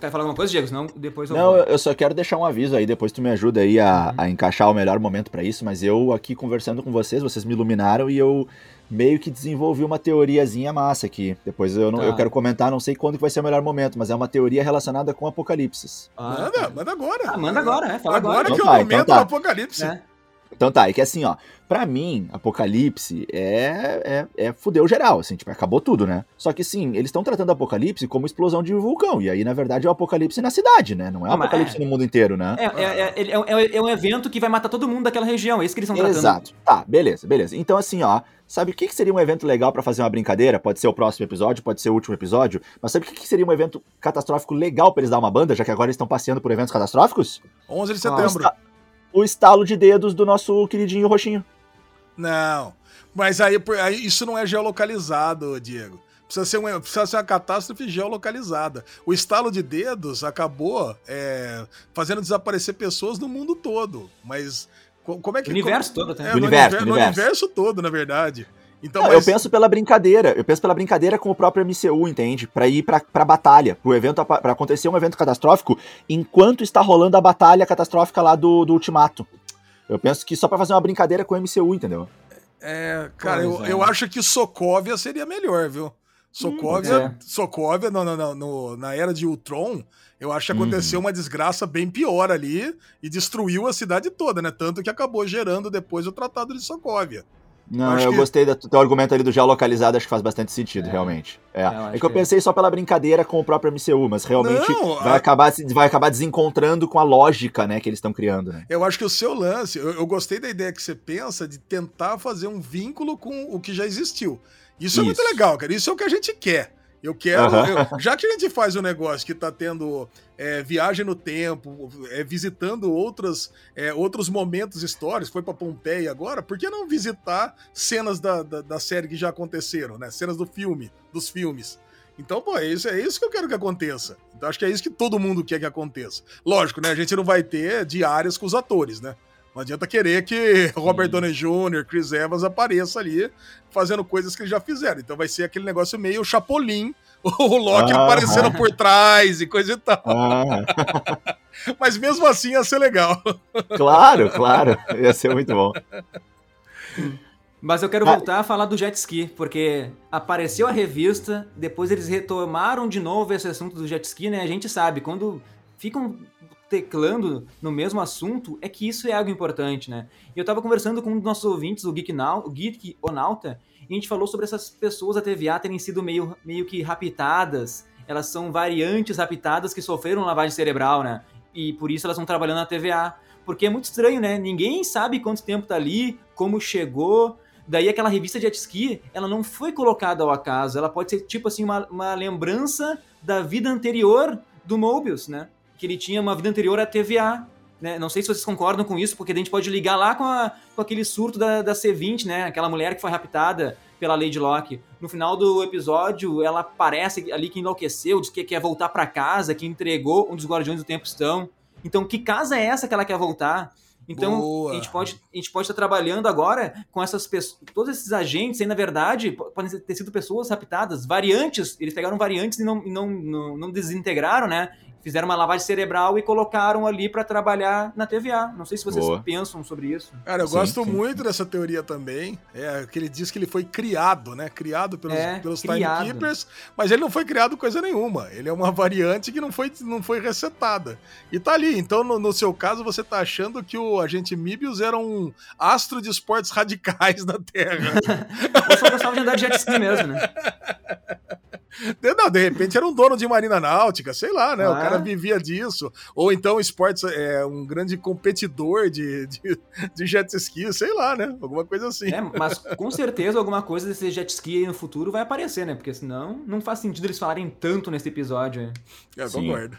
Quer falar alguma coisa, Diego? Senão depois eu. Não, vou. eu só quero deixar um aviso aí, depois tu me ajuda aí a, uhum. a encaixar o melhor momento para isso. Mas eu aqui conversando com vocês, vocês me iluminaram e eu meio que desenvolvi uma teoriazinha massa aqui. Depois eu, não, tá. eu quero comentar, não sei quando que vai ser o melhor momento, mas é uma teoria relacionada com Apocalipse. Ah, manda, manda agora. Ah, manda agora, é. Fala agora. agora que é o então tá, momento então tá. do Apocalipse. É. Então tá, é que assim, ó, pra mim, Apocalipse é, é, é fudeu geral, assim, tipo, acabou tudo, né? Só que sim, eles estão tratando Apocalipse como explosão de vulcão, e aí, na verdade, é o Apocalipse na cidade, né? Não é o Apocalipse é, no mundo inteiro, né? É, é, é, é, um evento que vai matar todo mundo daquela região, é isso que eles estão tratando. Exato, tá, beleza, beleza. Então, assim, ó, sabe o que, que seria um evento legal para fazer uma brincadeira? Pode ser o próximo episódio, pode ser o último episódio, mas sabe o que, que seria um evento catastrófico legal para eles dar uma banda, já que agora eles estão passeando por eventos catastróficos? 11 de setembro. Ah, o estalo de dedos do nosso queridinho roxinho. Não, mas aí, aí isso não é geolocalizado, Diego. Precisa ser, uma, precisa ser uma catástrofe geolocalizada. O estalo de dedos acabou é, fazendo desaparecer pessoas no mundo todo. Mas como é que. O universo como, todo, até. É, universo, universo. no universo todo, na verdade. Então, não, mas... Eu penso pela brincadeira, eu penso pela brincadeira com o próprio MCU, entende? Para ir pra, pra batalha, pro evento, para acontecer um evento catastrófico, enquanto está rolando a batalha catastrófica lá do, do Ultimato. Eu penso que só para fazer uma brincadeira com o MCU, entendeu? É, cara, eu, é. eu acho que Sokovia seria melhor, viu? Sokovia, hum, é. Sokovia no, no, no, na era de Ultron, eu acho que aconteceu hum. uma desgraça bem pior ali e destruiu a cidade toda, né? Tanto que acabou gerando depois o Tratado de Sokovia. Não, eu que... gostei do teu argumento ali do geolocalizado, acho que faz bastante sentido, é. realmente. É, é que eu pensei só pela brincadeira com o próprio MCU, mas realmente Não, vai, a... acabar, vai acabar desencontrando com a lógica né, que eles estão criando. Né? Eu acho que o seu lance, eu, eu, gostei da ideia que você pensa de tentar fazer um vínculo com o que já existiu. Isso, Isso. é muito legal, cara. Isso é o que a gente quer. Eu quero. Uhum. Eu, já que a gente faz um negócio que tá tendo é, viagem no tempo, é, visitando outras, é, outros momentos históricos, foi para Pompeia agora, por que não visitar cenas da, da, da, série que já aconteceram, né? Cenas do filme, dos filmes. Então, pô, é isso, é isso que eu quero que aconteça. Então, acho que é isso que todo mundo quer que aconteça. Lógico, né? A gente não vai ter diárias com os atores, né? Não adianta querer que <laughs> Robert Downey Jr., Chris Evans apareça ali fazendo coisas que eles já fizeram. Então vai ser aquele negócio meio Chapolin, <laughs> o Loki ah, aparecendo por trás e coisa e tal. Ah. <laughs> Mas mesmo assim ia ser legal. Claro, claro. Ia ser muito bom. Mas eu quero voltar ah. a falar do jet ski, porque apareceu a revista, depois eles retomaram de novo esse assunto do jet ski, né? A gente sabe, quando ficam teclando no mesmo assunto, é que isso é algo importante, né? Eu tava conversando com um dos nossos ouvintes, o Geek, Now, o Geek Onauta, e a gente falou sobre essas pessoas da TVA terem sido meio, meio que raptadas, elas são variantes raptadas que sofreram lavagem cerebral, né? E por isso elas estão trabalhando na TVA. Porque é muito estranho, né? Ninguém sabe quanto tempo tá ali, como chegou, Daí aquela revista jet ski, ela não foi colocada ao acaso, ela pode ser tipo assim uma, uma lembrança da vida anterior do Mobius, né? Que ele tinha uma vida anterior à TVA. Né? Não sei se vocês concordam com isso, porque a gente pode ligar lá com, a, com aquele surto da, da C20, né? Aquela mulher que foi raptada pela Lady Locke. No final do episódio, ela aparece ali que enlouqueceu, diz que quer voltar para casa, que entregou um dos Guardiões do Tempo estão. Então, que casa é essa que ela quer voltar? Então, Boa. a gente pode a gente pode estar trabalhando agora com essas pessoas, todos esses agentes, aí na verdade podem ter sido pessoas raptadas, variantes, eles pegaram variantes e não, não, não, não desintegraram, né? Fizeram uma lavagem cerebral e colocaram ali para trabalhar na TVA. Não sei se vocês Boa. pensam sobre isso. Cara, eu sim, gosto sim, muito sim. dessa teoria também. É que ele diz que ele foi criado, né? Criado pelos, é, pelos criado. timekeepers, mas ele não foi criado coisa nenhuma. Ele é uma <laughs> variante que não foi, não foi resetada. E tá ali. Então, no, no seu caso, você tá achando que o agente Mibius era um astro de esportes <laughs> radicais na Terra. <laughs> eu só gostava de andar de jet ski mesmo, né? Não, de repente era um dono de marina náutica, sei lá, né? Ah. O cara vivia disso. Ou então esportes é um grande competidor de, de, de, jet ski, sei lá, né? Alguma coisa assim. É, mas com certeza alguma coisa desse jet ski aí no futuro vai aparecer, né? Porque senão não faz sentido eles falarem tanto nesse episódio. Eu concordo.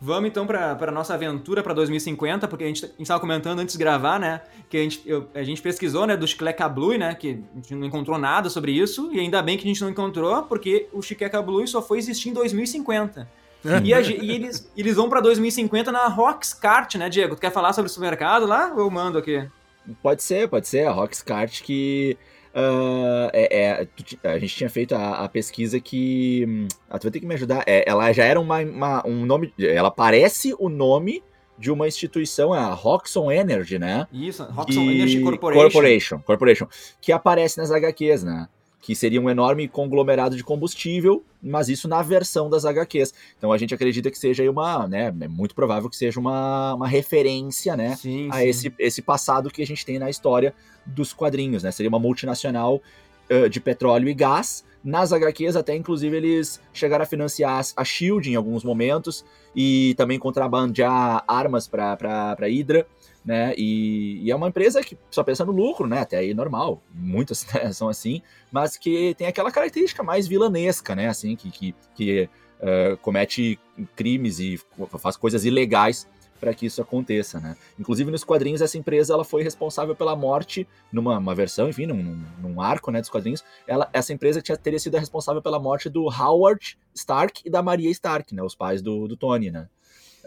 Vamos então para a nossa aventura para 2050, porque a gente estava comentando antes de gravar, né? Que a gente, eu, a gente pesquisou, né, do Chicleca Blue, né? Que a gente não encontrou nada sobre isso, e ainda bem que a gente não encontrou, porque o Chicleca Blue só foi existir em 2050. e, a, e, eles, eles vão para 2050 na Roxcart, né, Diego? Tu quer falar sobre o supermercado lá ou eu mando aqui? Pode ser, pode ser. A Roxcart que Uh, é, é, a gente tinha feito a, a pesquisa que. Hum, ah, tu vai ter que me ajudar. É, ela já era uma, uma, um nome. Ela parece o nome de uma instituição, a Roxxon Energy, né? Isso, Roxxon Energy Corporation. Corporation. Corporation. Que aparece nas HQs, né? Que seria um enorme conglomerado de combustível, mas isso na versão das HQs. Então a gente acredita que seja uma, né, é muito provável que seja uma, uma referência, né, sim, a sim. Esse, esse passado que a gente tem na história dos quadrinhos, né? Seria uma multinacional uh, de petróleo e gás. Nas HQs, até inclusive, eles chegaram a financiar a Shield em alguns momentos e também contrabandear armas para a Hydra né? E, e, é uma empresa que só pensa no lucro, né? Até aí normal, muitas né, <laughs> são assim, mas que tem aquela característica mais vilanesca, né? Assim, que, que, que uh, comete crimes e faz coisas ilegais para que isso aconteça, né? Inclusive nos quadrinhos essa empresa ela foi responsável pela morte numa versão, enfim, num, num, arco, né, dos quadrinhos. Ela, essa empresa tinha, teria sido responsável pela morte do Howard Stark e da Maria Stark, né, os pais do, do Tony, né?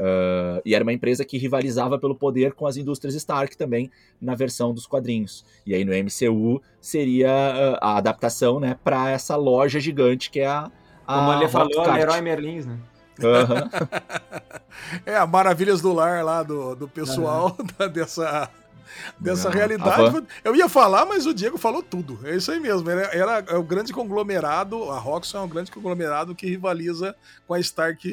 Uh, e era uma empresa que rivalizava pelo poder com as indústrias Stark também na versão dos quadrinhos. E aí no MCU seria uh, a adaptação né, para essa loja gigante que é a. a Como ele falou, a Leroy Merlins, né? Uhum. <laughs> é, a Maravilhas do Lar lá do, do pessoal uhum. <laughs> dessa, dessa Não, realidade. Eu ia falar, mas o Diego falou tudo. É isso aí mesmo. Era, era é o grande conglomerado, a Roxxon é um grande conglomerado que rivaliza com a Stark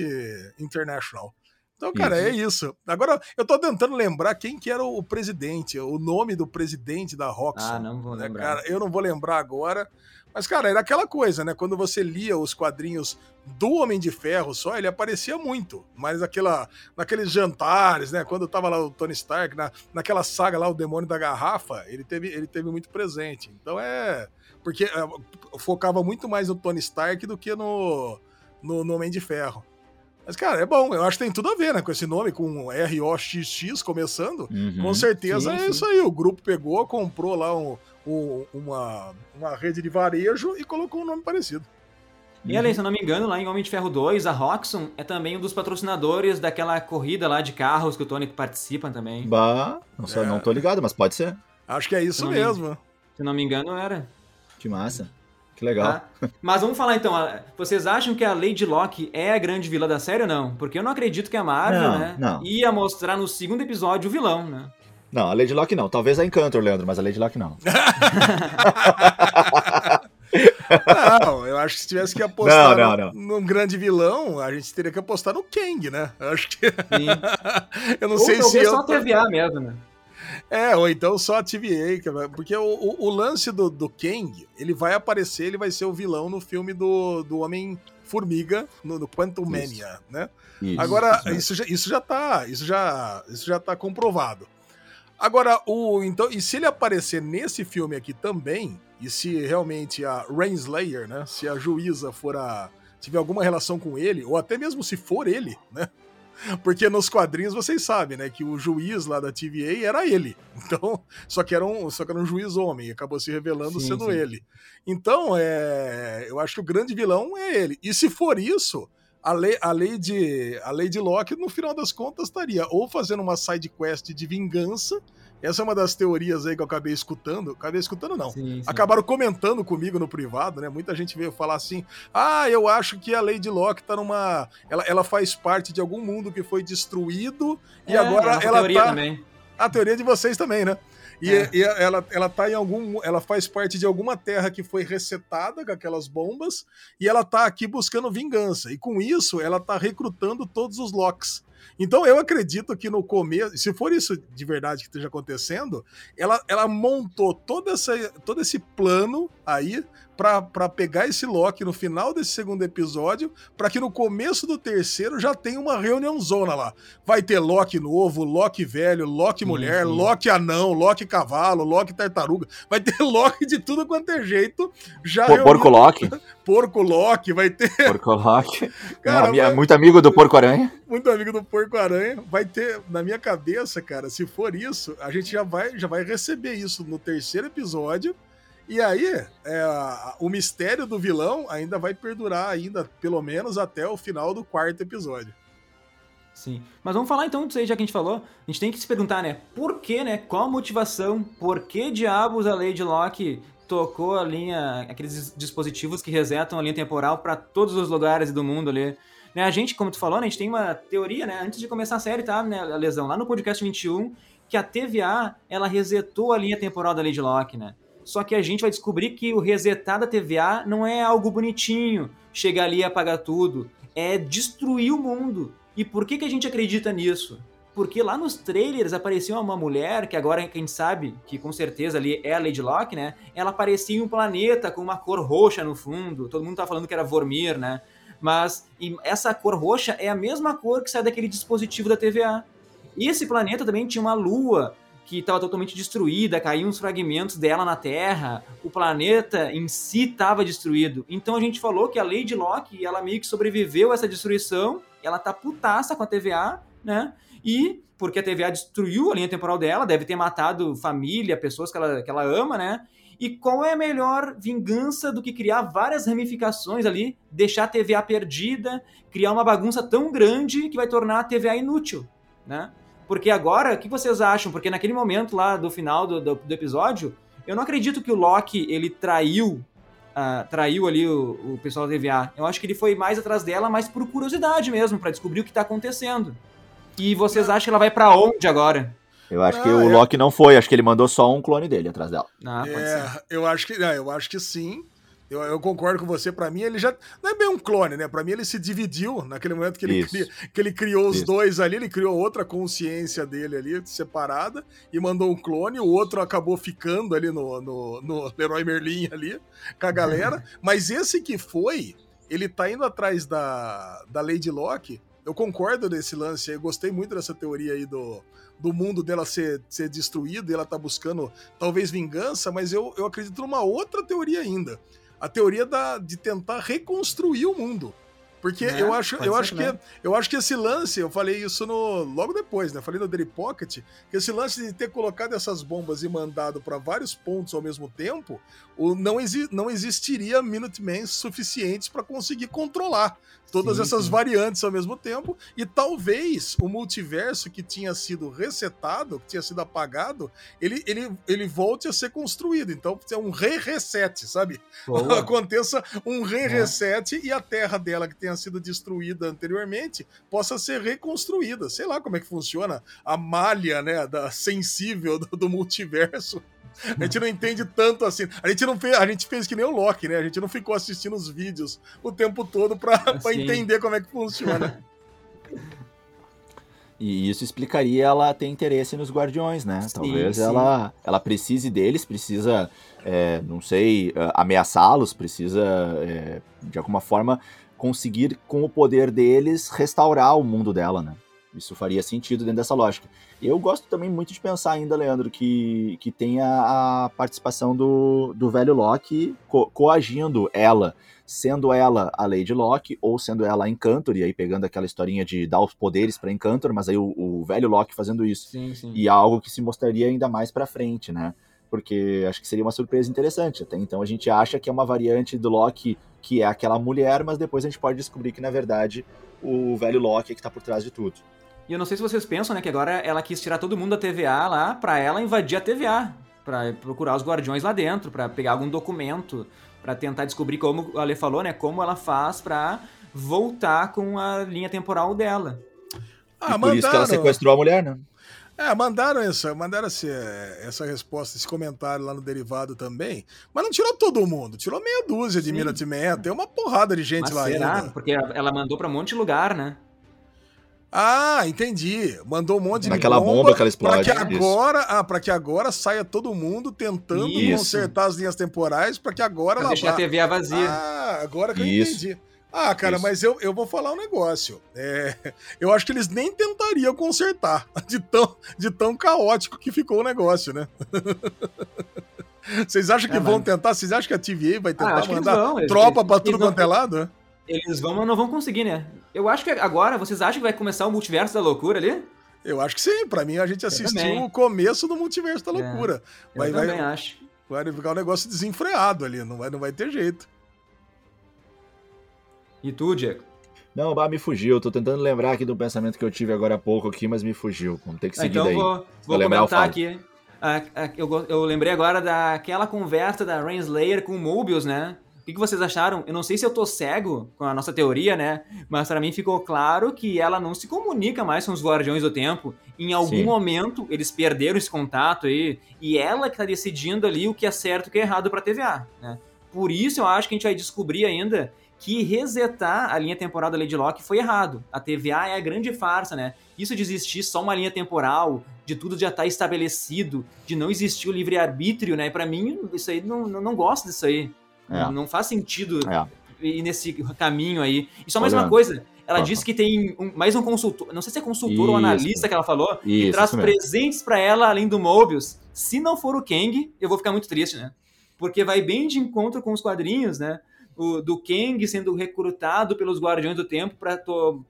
International. Então, cara, é isso. Agora, eu tô tentando lembrar quem que era o presidente, o nome do presidente da Roxxon. Ah, não vou né, lembrar. Cara, eu não vou lembrar agora. Mas, cara, era aquela coisa, né? Quando você lia os quadrinhos do Homem de Ferro só, ele aparecia muito. Mas aquela, naqueles jantares, né? Quando tava lá o Tony Stark, na, naquela saga lá, o Demônio da Garrafa, ele teve, ele teve muito presente. Então é. Porque é, focava muito mais no Tony Stark do que no, no, no Homem de Ferro. Mas, cara, é bom. Eu acho que tem tudo a ver, né? Com esse nome, com R-O-X-X começando. Uhum, com certeza sim, é sim. isso aí. O grupo pegou, comprou lá um, um, uma, uma rede de varejo e colocou um nome parecido. E além, se eu não me engano, lá em Homem de Ferro 2, a Roxxon é também um dos patrocinadores daquela corrida lá de carros que o Tony participa também. Bah, não, sei, é. não tô ligado, mas pode ser. Acho que é isso se mesmo. Me, se não me engano, era. Que massa. Que legal. Tá? Mas vamos falar então. Vocês acham que a Lady Locke é a grande vilã da série ou não? Porque eu não acredito que a Marvel, não, né, não. ia mostrar no segundo episódio o vilão, né? Não, a Lady Locke não. Talvez a Encantor, Leandro, mas a Lady Locke não. <laughs> Não, eu acho que se tivesse que apostar não, não, não. num grande vilão, a gente teria que apostar no Kang, né? Eu acho que. <laughs> eu não ou sei se. Eu... só TVA mesmo, né? É, ou então só a TVA, porque o, o, o, lance do, do Kang, ele vai aparecer, ele vai ser o vilão no filme do, do Homem-Formiga, no, no Quantum Mania, né? Isso, Agora, isso, isso, já, isso já tá. Isso já, isso já tá comprovado. Agora, o então, e se ele aparecer nesse filme aqui também, e se realmente a Rainslayer, né, se a juíza for a tiver alguma relação com ele, ou até mesmo se for ele, né? Porque nos quadrinhos vocês sabem, né, que o juiz lá da TVA era ele. <laughs> Então, só que era um, só que era um juiz homem, acabou se revelando sim, sendo sim. ele. Então, é, eu acho que o grande vilão é ele. E se for isso, a lei, a lei de a lei de Locke no final das contas estaria ou fazendo uma side quest de vingança essa é uma das teorias aí que eu acabei escutando. Acabei escutando, não. Sim, sim. Acabaram comentando comigo no privado, né? Muita gente veio falar assim: ah, eu acho que a Lady Locke tá numa. Ela, ela faz parte de algum mundo que foi destruído é, e agora é ela tá. Também. A teoria de vocês também, né? E, é. e, ela, ela tá em algum. Ela faz parte de alguma terra que foi resetada com aquelas bombas. E ela tá aqui buscando vingança. E com isso, ela tá recrutando todos os Locks. Então eu acredito que no começo, se for isso de verdade que esteja acontecendo, ela, ela montou todo, essa, todo esse plano aí para pegar esse Loki no final desse segundo episódio, para que no começo do terceiro já tenha uma reunião zona lá. Vai ter Loki novo, Loki velho, Loki mulher, sim. Loki anão, Loki cavalo, Loki tartaruga. Vai ter <laughs> Loki de tudo quanto é jeito. Já Por, Porco Loki. <laughs> Porco Loki, vai ter. <laughs> Porco Loki. Cara, vai... Muito amigo do Porco Aranha. Muito amigo do Porco Aranha. Vai ter, na minha cabeça, cara, se for isso, a gente já vai, já vai receber isso no terceiro episódio e aí, é, o mistério do vilão ainda vai perdurar ainda, pelo menos até o final do quarto episódio. Sim. Mas vamos falar então disso aí, já que a gente falou. A gente tem que se perguntar, né? Por que, né? Qual a motivação? Por que diabos a Lady Locke tocou a linha, aqueles dispositivos que resetam a linha temporal para todos os lugares do mundo ali? Né, a gente, como tu falou, né, a gente tem uma teoria, né? Antes de começar a série, tá, né, a lesão, lá no podcast 21, que a TVA, ela resetou a linha temporal da Lady Locke, né? Só que a gente vai descobrir que o resetar da TVA não é algo bonitinho, chegar ali e apagar tudo. É destruir o mundo. E por que, que a gente acredita nisso? Porque lá nos trailers aparecia uma mulher, que agora quem sabe, que com certeza ali é a Lady Locke, né? Ela aparecia em um planeta com uma cor roxa no fundo. Todo mundo tá falando que era Vormir, né? Mas essa cor roxa é a mesma cor que sai daquele dispositivo da TVA. E esse planeta também tinha uma lua que estava totalmente destruída, caíam uns fragmentos dela na Terra, o planeta em si estava destruído. Então a gente falou que a Lady Locke, ela meio que sobreviveu a essa destruição, ela tá putaça com a TVA, né? E porque a TVA destruiu a linha temporal dela, deve ter matado família, pessoas que ela, que ela ama, né? E qual é a melhor vingança do que criar várias ramificações ali, deixar a TVA perdida, criar uma bagunça tão grande que vai tornar a TVA inútil, né? Porque agora, o que vocês acham? Porque naquele momento lá do final do, do, do episódio, eu não acredito que o Loki, ele traiu Uh, traiu ali o, o, pessoal da TVA. Eu acho que ele foi mais atrás dela, mas por curiosidade mesmo, para descobrir o que tá acontecendo. E vocês acham que ela vai para onde agora? Eu acho ah, que o é... Loki não foi, acho que ele mandou só um clone dele atrás dela. Ah, é, eu acho que, é, eu acho que sim. Eu, eu, concordo com você, para mim ele já. Não é bem um clone, né? Para mim ele se dividiu naquele momento que ele, cria, que ele criou os Isso. dois ali, ele criou outra consciência dele ali, separada, e mandou um clone, o outro acabou ficando ali no, no, no Leroy Merlin ali, com a galera. <laughs> Mas esse que foi, ele tá indo atrás da, da Lady Locke. Eu concordo nesse lance, eu gostei muito dessa teoria aí do, do mundo dela ser, ser destruído e ela tá buscando talvez vingança, mas eu, eu acredito numa outra teoria ainda a teoria da, de tentar reconstruir o mundo. Porque é, eu acho, eu acho que eu acho que esse lance, eu falei isso no logo depois, né? Falei no Daily Pocket, que esse lance de ter colocado essas bombas e mandado para vários pontos ao mesmo tempo, o, não, exi não existiria Minutemen suficientes para conseguir controlar todas sim, essas sim. variantes ao mesmo tempo, e talvez o multiverso que tinha sido resetado, que tinha sido apagado, ele, ele, ele volte a ser construído. Então, é um re-reset, sabe? Boa. <laughs> Aconteça um re-reset é. e a Terra dela, que tenha sido destruída anteriormente possa ser reconstruída. Sei lá como é que funciona a malha, né, da sensível do, do multiverso. A gente não entende tanto assim. A gente não fez, a gente fez que nem o Loki, né? A gente não ficou assistindo os vídeos o tempo todo para entender como é que funciona. <laughs> E isso explicaria ela ter interesse nos Guardiões, né? Sim, Talvez sim. Ela, ela precise deles, precisa, é, não sei, é, ameaçá-los, precisa, é, de alguma forma, conseguir, com o poder deles, restaurar o mundo dela, né? Isso faria sentido dentro dessa lógica. Eu gosto também muito de pensar ainda, Leandro, que, que tem a, a participação do, do velho Loki co coagindo ela sendo ela a Lady Locke ou sendo ela a Encantor, e aí pegando aquela historinha de dar os poderes para Encantor, mas aí o, o, velho Locke fazendo isso. Sim, sim. E algo que se mostraria ainda mais para frente, né? Porque acho que seria uma surpresa interessante. Até então a gente acha que é uma variante do Loki que é aquela mulher, mas depois a gente pode descobrir que na verdade o velho Loki é que tá por trás de tudo. E eu não sei se vocês pensam, né, que agora ela quis tirar todo mundo da TVA lá pra ela invadir a TVA, pra procurar os guardiões lá dentro, pra pegar algum documento para tentar descobrir como a Ale falou, né, como ela faz para voltar com a linha temporal dela. Ah, e por mandaram... isso que ela sequestrou a mulher, né? É, mandaram essa, mandaram essa, essa resposta, esse comentário lá no derivado também, mas não tirou todo mundo, tirou meia dúzia de Minuteman, tem uma porrada de gente mas lá será? ainda. Porque ela mandou para um monte de lugar, né? Ah, entendi. Mandou um monte Naquela de bomba, bomba que ela explode. Para que agora, ah, para que agora saia todo mundo tentando isso. consertar as linhas temporais, para que agora pra ela deixar vá... a TV vazia. Ah, agora que isso. eu entendi. Ah, cara, isso. mas eu, eu vou falar um negócio. É, <laughs> eu acho que eles nem tentariam consertar <laughs> de tão, de tão caótico que ficou o negócio, né? <laughs> Vocês acham que é, vão mas... tentar? Vocês acham que a TVA vai ah, tentar ah, mandar tropa para tudo quanto é lado? Eles vão, mas não vão conseguir, né? Eu acho que agora, vocês acham que vai começar o multiverso da loucura ali? Eu acho que sim. Pra mim, a gente assistiu o começo do multiverso da é, loucura. É, eu vai, também vai, acho. Vai ficar um negócio desenfreado ali, não vai, não vai ter jeito. E tu, Diego? Não, bah, me fugiu. Tô tentando lembrar aqui do pensamento que eu tive agora há pouco aqui, mas me fugiu. Vamos ter que seguir então, daí. Vou, vou comentar aqui. eu, eu lembrei agora daquela conversa da Renslayer com o Mobius, né? Que, que vocês acharam? Eu não sei se eu tô cego com a nossa teoria, né? Mas para mim ficou claro que ela não se comunica mais com os Guardiões do Tempo. Em algum Sim. momento eles perderam esse contato aí e ela que tá decidindo ali o que é certo e o que é errado para TVA, né? Por isso eu acho que a gente vai descobrir ainda que resetar a linha temporal da Lady Locke foi errado. A TVA é a grande farsa, né? Isso de existir só uma linha temporal, de tudo já estar tá estabelecido, de não existir o livre-arbítrio, né? Para mim, isso aí não, não, não gosto disso aí. É. Não faz sentido é. ir nesse caminho aí. E só mais Olhando. uma coisa. Ela disse que tem um, mais um consultor, não sei se é consultor isso. ou analista que ela falou, isso, que traz presentes para ela além do Mobius. Se não for o Kang, eu vou ficar muito triste, né? Porque vai bem de encontro com os quadrinhos, né? O, do Kang sendo recrutado pelos Guardiões do Tempo para to,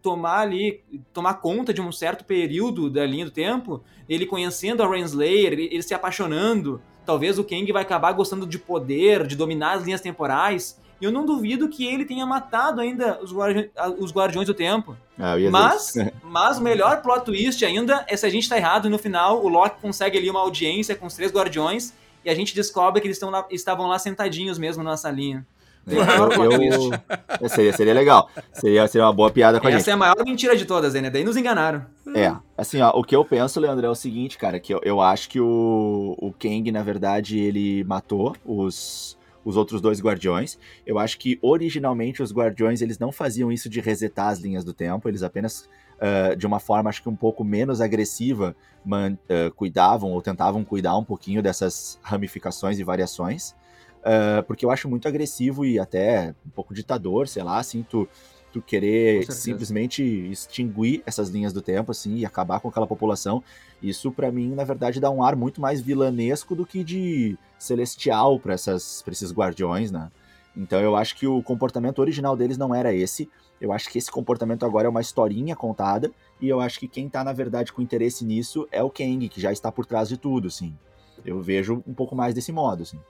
tomar ali, tomar conta de um certo período da linha do tempo, ele conhecendo a Renslayer, ele, ele se apaixonando, Talvez o Kang vai acabar gostando de poder, de dominar as linhas temporais. E eu não duvido que ele tenha matado ainda os, guardi os Guardiões do Tempo. Ah, mas, <laughs> mas o melhor plot twist ainda é se a gente tá errado no final o Loki consegue ali uma audiência com os três Guardiões e a gente descobre que eles lá, estavam lá sentadinhos mesmo na salinha. É, eu, eu, seria, seria legal. Seria, seria uma boa piada com Essa a gente. Essa é a maior mentira de todas, né? Daí nos enganaram. É, assim, ó, o que eu penso, Leandro, é o seguinte, cara, que eu, eu acho que o, o Kang, na verdade, ele matou os, os outros dois guardiões. Eu acho que originalmente os guardiões eles não faziam isso de resetar as linhas do tempo, eles apenas uh, de uma forma acho que um pouco menos agressiva man, uh, cuidavam ou tentavam cuidar um pouquinho dessas ramificações e variações. Uh, porque eu acho muito agressivo e até um pouco ditador, sei lá, assim, tu, tu querer simplesmente extinguir essas linhas do tempo, assim, e acabar com aquela população. Isso, para mim, na verdade, dá um ar muito mais vilanesco do que de celestial para esses guardiões, né? Então eu acho que o comportamento original deles não era esse. Eu acho que esse comportamento agora é uma historinha contada. E eu acho que quem tá, na verdade, com interesse nisso é o Kang, que já está por trás de tudo, assim. Eu vejo um pouco mais desse modo, assim.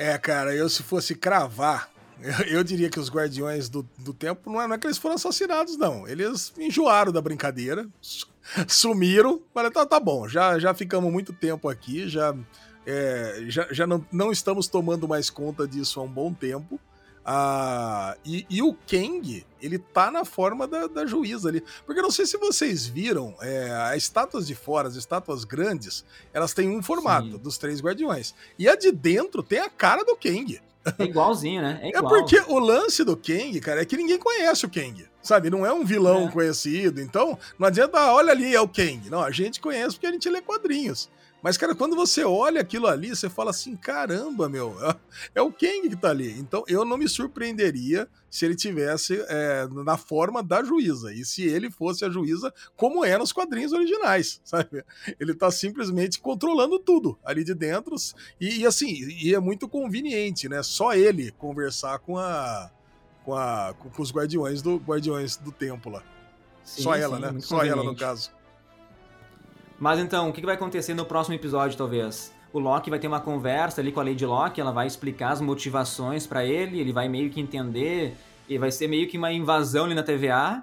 É, cara, eu se fosse cravar, eu, <laughs> eu diria que os Guardiões do, do Tempo não é, não é que eles foram assassinados, não. Eles enjoaram da brincadeira, sumiram. Falei, tá, tá bom, já, já ficamos muito tempo aqui, já, é, já, já não, não estamos tomando mais conta disso há um bom tempo. Ah, e, e, o Kang, ele tá na forma da, da juíza ali. Porque eu não sei se vocês viram, é, as estátuas de fora, as estátuas grandes, elas têm um formato Sim. dos três guardiões. E a de dentro tem a cara do Kang. É igualzinho, né? É, é igual. é porque o lance do Kang, cara, é que ninguém conhece o Kang. Sabe? Não é um vilão é. conhecido. Então, não adianta, ah, olha ali, é o Kang. Não, a gente conhece porque a gente lê quadrinhos. Mas, cara, quando você olha aquilo ali, você fala assim: caramba, meu, <laughs> é o Kang que tá ali. Então, eu não me surpreenderia se ele tivesse é, na forma da juíza. E se ele fosse a juíza, como é nos quadrinhos originais, <laughs> sabe? Ele tá simplesmente controlando tudo ali de dentro. E, e assim, e é muito conveniente, né? Só ele conversar com a. Com, a, com os guardiões do guardiões do templo lá. Sim, Só ela, sim, né? Só ela, no caso. Mas então, o que vai acontecer no próximo episódio, talvez? O Loki vai ter uma conversa ali com a Lady Loki, ela vai explicar as motivações para ele, ele vai meio que entender, e vai ser meio que uma invasão ali na TVA.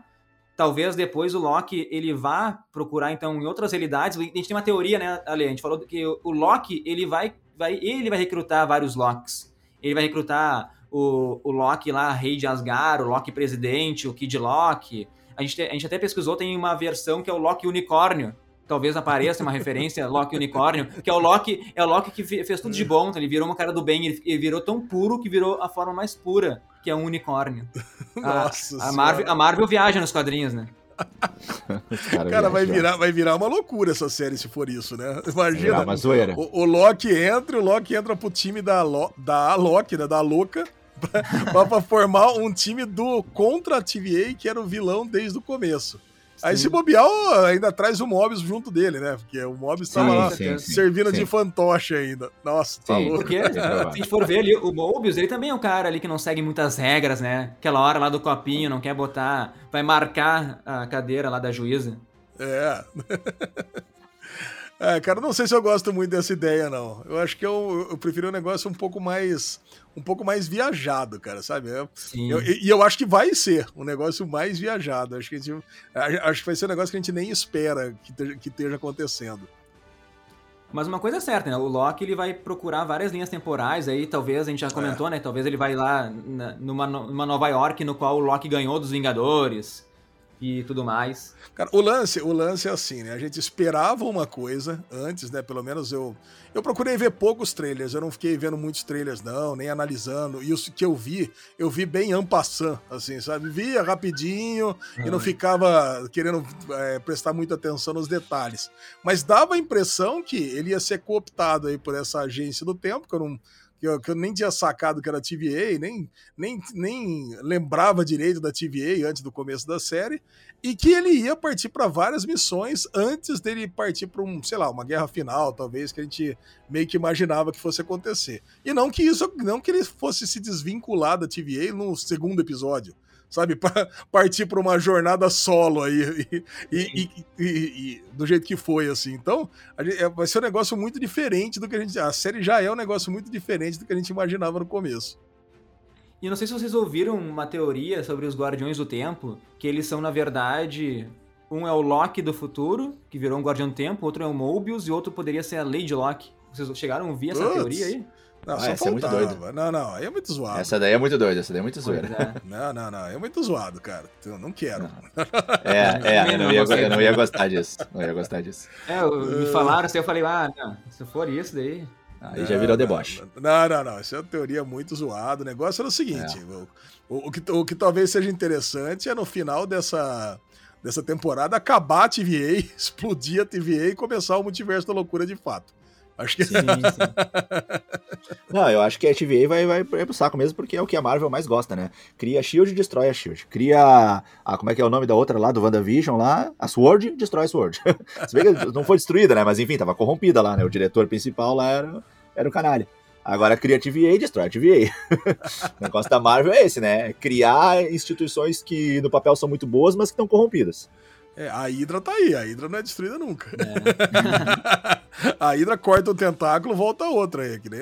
Talvez depois o Loki ele vá procurar então em outras realidades. A gente tem uma teoria, né, Ale? A gente falou que o Loki ele vai, vai ele vai recrutar vários Locks. Ele vai recrutar o, o Loki lá, rei de Asgard, o Loki presidente, o Kid Loki. A gente, a gente até pesquisou, tem uma versão que é o Loki unicórnio, talvez apareça uma referência, Loki Unicórnio, que é o Loki, é o Loki que fez tudo de bom, então ele virou uma cara do bem, ele virou tão puro que virou a forma mais pura, que é um unicórnio. <laughs> Nossa a, a Marvel, a Marvel viaja nos quadrinhos, né? <laughs> cara, cara vai virar, vai virar uma loucura essa série se for isso, né? Imagina. Uma zoeira. O, o Loki entra, o Loki entra pro time da, Lo, da Loki, né? Da louca, <laughs> pra, pra formar um time do contra a TVA, que era o vilão desde o começo. Aí se bobear, ainda traz o Mobius junto dele, né? Porque o Mobius tava lá sim, sim, servindo sim. de fantoche ainda. Nossa, tá louco. Porque, <laughs> se a gente for ver ali, o Mobius, ele também é um cara ali que não segue muitas regras, né? Aquela hora lá do copinho, não quer botar... Vai marcar a cadeira lá da juíza. É. <laughs> É, cara, não sei se eu gosto muito dessa ideia, não. Eu acho que eu, eu prefiro um negócio um pouco mais um pouco mais viajado, cara, sabe? Eu, eu, e eu acho que vai ser um negócio mais viajado. Acho que, gente, acho que vai ser um negócio que a gente nem espera que, que esteja acontecendo. Mas uma coisa é certa, né? O Loki ele vai procurar várias linhas temporais aí, talvez, a gente já comentou, é. né? Talvez ele vai lá na, numa, numa Nova York no qual o Loki ganhou dos Vingadores e tudo mais. Cara, o lance, o lance é assim, né? A gente esperava uma coisa antes, né? Pelo menos eu eu procurei ver poucos trailers, eu não fiquei vendo muitos trailers não, nem analisando. E os que eu vi, eu vi bem ampassant, assim, sabe? Via rapidinho e não ficava querendo é, prestar muita atenção nos detalhes. Mas dava a impressão que ele ia ser cooptado aí por essa agência do tempo, que eu não que eu, que eu, nem tinha sacado que era TVA, nem, nem, nem lembrava direito da TVA antes do começo da série, e que ele ia partir para várias missões antes dele partir para um, sei lá, uma guerra final, talvez que a gente meio que imaginava que fosse acontecer. E não que isso, não que ele fosse se desvincular da TVA no segundo episódio sabe? <laughs> Para partir para uma jornada solo aí, e, e, e, e, do jeito que foi, assim. Então, gente, é, vai ser um negócio muito diferente do que a gente. A série já é um negócio muito diferente do que a gente imaginava no começo. E não sei se vocês ouviram uma teoria sobre os Guardiões do Tempo, que eles são, na verdade, um é o Loki do futuro, que virou um Guardião do Tempo, outro é o Mobius e outro poderia ser a Lady Loki. Vocês chegaram a ouvir essa Puts. teoria aí? Não, ah, essa é muito doido. Não, não, aí é muito zoado. Essa daí é muito doida, essa daí é muito zoeira. É. <laughs> Não, não, não, é muito zoado, cara. Eu não quero. Não. <laughs> É, é, eu não, ia, eu não ia gostar disso. Não ia gostar disso. É, me falaram assim, eu falei, ah, não, se for isso daí... Aí já virou deboche. Não, não, não. Isso é uma teoria muito zoada. O negócio era o seguinte: é. o, o, que, o que talvez seja interessante é no final dessa, dessa temporada acabar a TVA, <laughs> explodir a TVA e começar o multiverso da loucura de fato. Acho que. Sim, sim. <laughs> Não, eu acho que a TVA vai, vai, vai pro saco mesmo, porque é o que a Marvel mais gosta, né? Cria a Shield, destrói a Shield. Cria a. Como é que é o nome da outra lá, do WandaVision lá? A Sword, destrói a Sword. <laughs> Se bem que não foi destruída, né? Mas enfim, tava corrompida lá, né? O diretor principal lá era, era o canalha. Agora cria a TVA e destrói a TVA. <laughs> o negócio da Marvel é esse, né? Criar instituições que no papel são muito boas, mas que estão corrompidas. É, a Hydra tá aí, a Hydra não é destruída nunca. É. <laughs> a Hydra corta um tentáculo, volta outra aí, que nem...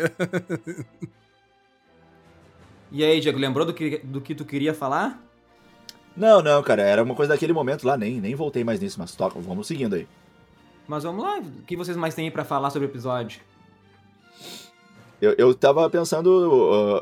E aí, Diego, lembrou do que, do que tu queria falar? Não, não, cara, era uma coisa daquele momento lá, nem, nem voltei mais nisso, mas toca, vamos seguindo aí. Mas vamos lá, o que vocês mais têm para falar sobre o episódio? Eu, eu tava pensando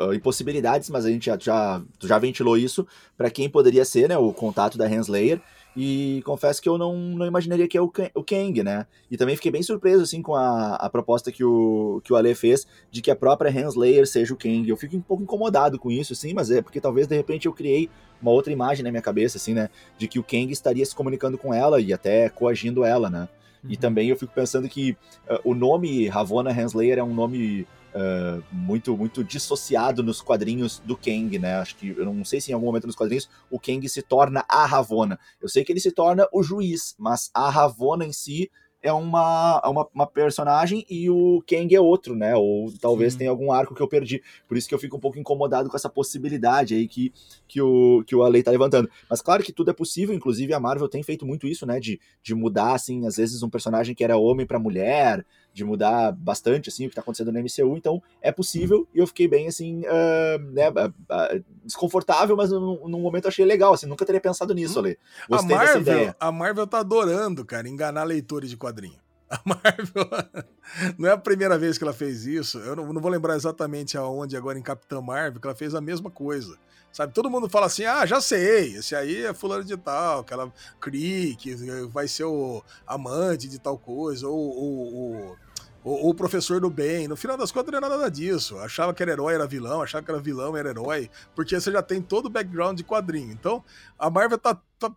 uh, em possibilidades, mas a gente já, já, já ventilou isso para quem poderia ser, né? O contato da Henslayer. E confesso que eu não, não imaginaria que é o, o Kang, né? E também fiquei bem surpreso, assim, com a, a proposta que o, que o Ale fez de que a própria Henslayer seja o Kang. Eu fico um pouco incomodado com isso, sim, mas é porque talvez, de repente, eu criei uma outra imagem na minha cabeça, assim, né? De que o Kang estaria se comunicando com ela e até coagindo ela, né? Uhum. E também eu fico pensando que uh, o nome Ravonna Henslayer é um nome uh, muito muito dissociado nos quadrinhos do Kang, né? Acho que eu não sei se em algum momento nos quadrinhos o Kang se torna a Ravonna. Eu sei que ele se torna o juiz, mas a Ravonna em si é uma, é uma, uma, personagem e o Kang é outro, né? Ou talvez Sim. tenha algum arco que eu perdi. Por isso que eu fico um pouco incomodado com essa possibilidade aí que, que, o, que o Ale tá levantando. Mas claro que tudo é possível, inclusive a Marvel tem feito muito isso, né? De, de mudar, assim, às vezes um personagem que era homem para mulher, de mudar bastante, assim, o que tá acontecendo no MCU. Então é possível e eu fiquei bem, assim, uh, né? Uh, desconfortável, mas num, num momento achei legal, assim, nunca teria pensado nisso, Ale. Gostei a Marvel, A Marvel tá adorando, cara, enganar leitores de quadrinho. A Marvel <laughs> não é a primeira vez que ela fez isso. Eu não, não, vou lembrar exatamente aonde agora em Capitã Marvel que ela fez a mesma coisa. Sabe, todo mundo fala assim: "Ah, já sei, esse aí é fulano de tal, aquela Kree que vai ser o amante de tal coisa ou, ou o, o, professor do bem. No final das contas, não era nada disso. Achava que era herói, era vilão, achava que era vilão, era herói, porque você já tem todo o background de quadrinho. Então, a Marvel tá, tá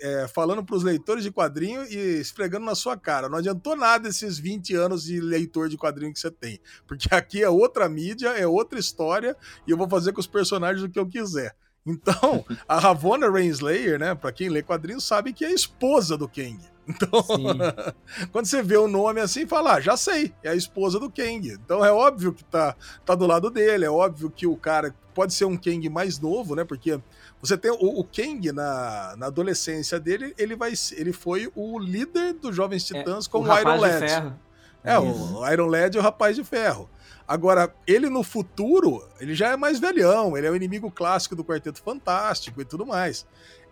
é, falando pros leitores de quadrinho e esfregando na sua cara. Não adiantou nada esses 20 anos de leitor de quadrinho que você tem, porque aqui é outra mídia, é outra história, e eu vou fazer com os personagens o que eu quiser. Então, a Ravonna Renslayer, né, para quem lê quadrinhos, sabe que é esposa do Kang. Então, <laughs> quando você vê o nome assim, fala, ah, já sei, é a esposa do Kang. Então é óbvio que tá, tá do lado dele, é óbvio que o cara pode ser um Kang mais novo, né? Porque você tem o, o Kang na, na adolescência dele, ele vai ele foi o líder dos Jovens é, Titãs é, com o, o Iron Lad. É, o Iron Lad e o Rapaz de Ferro. Agora, ele no futuro, ele já é mais velhão, ele é o inimigo clássico do Quarteto Fantástico e tudo mais.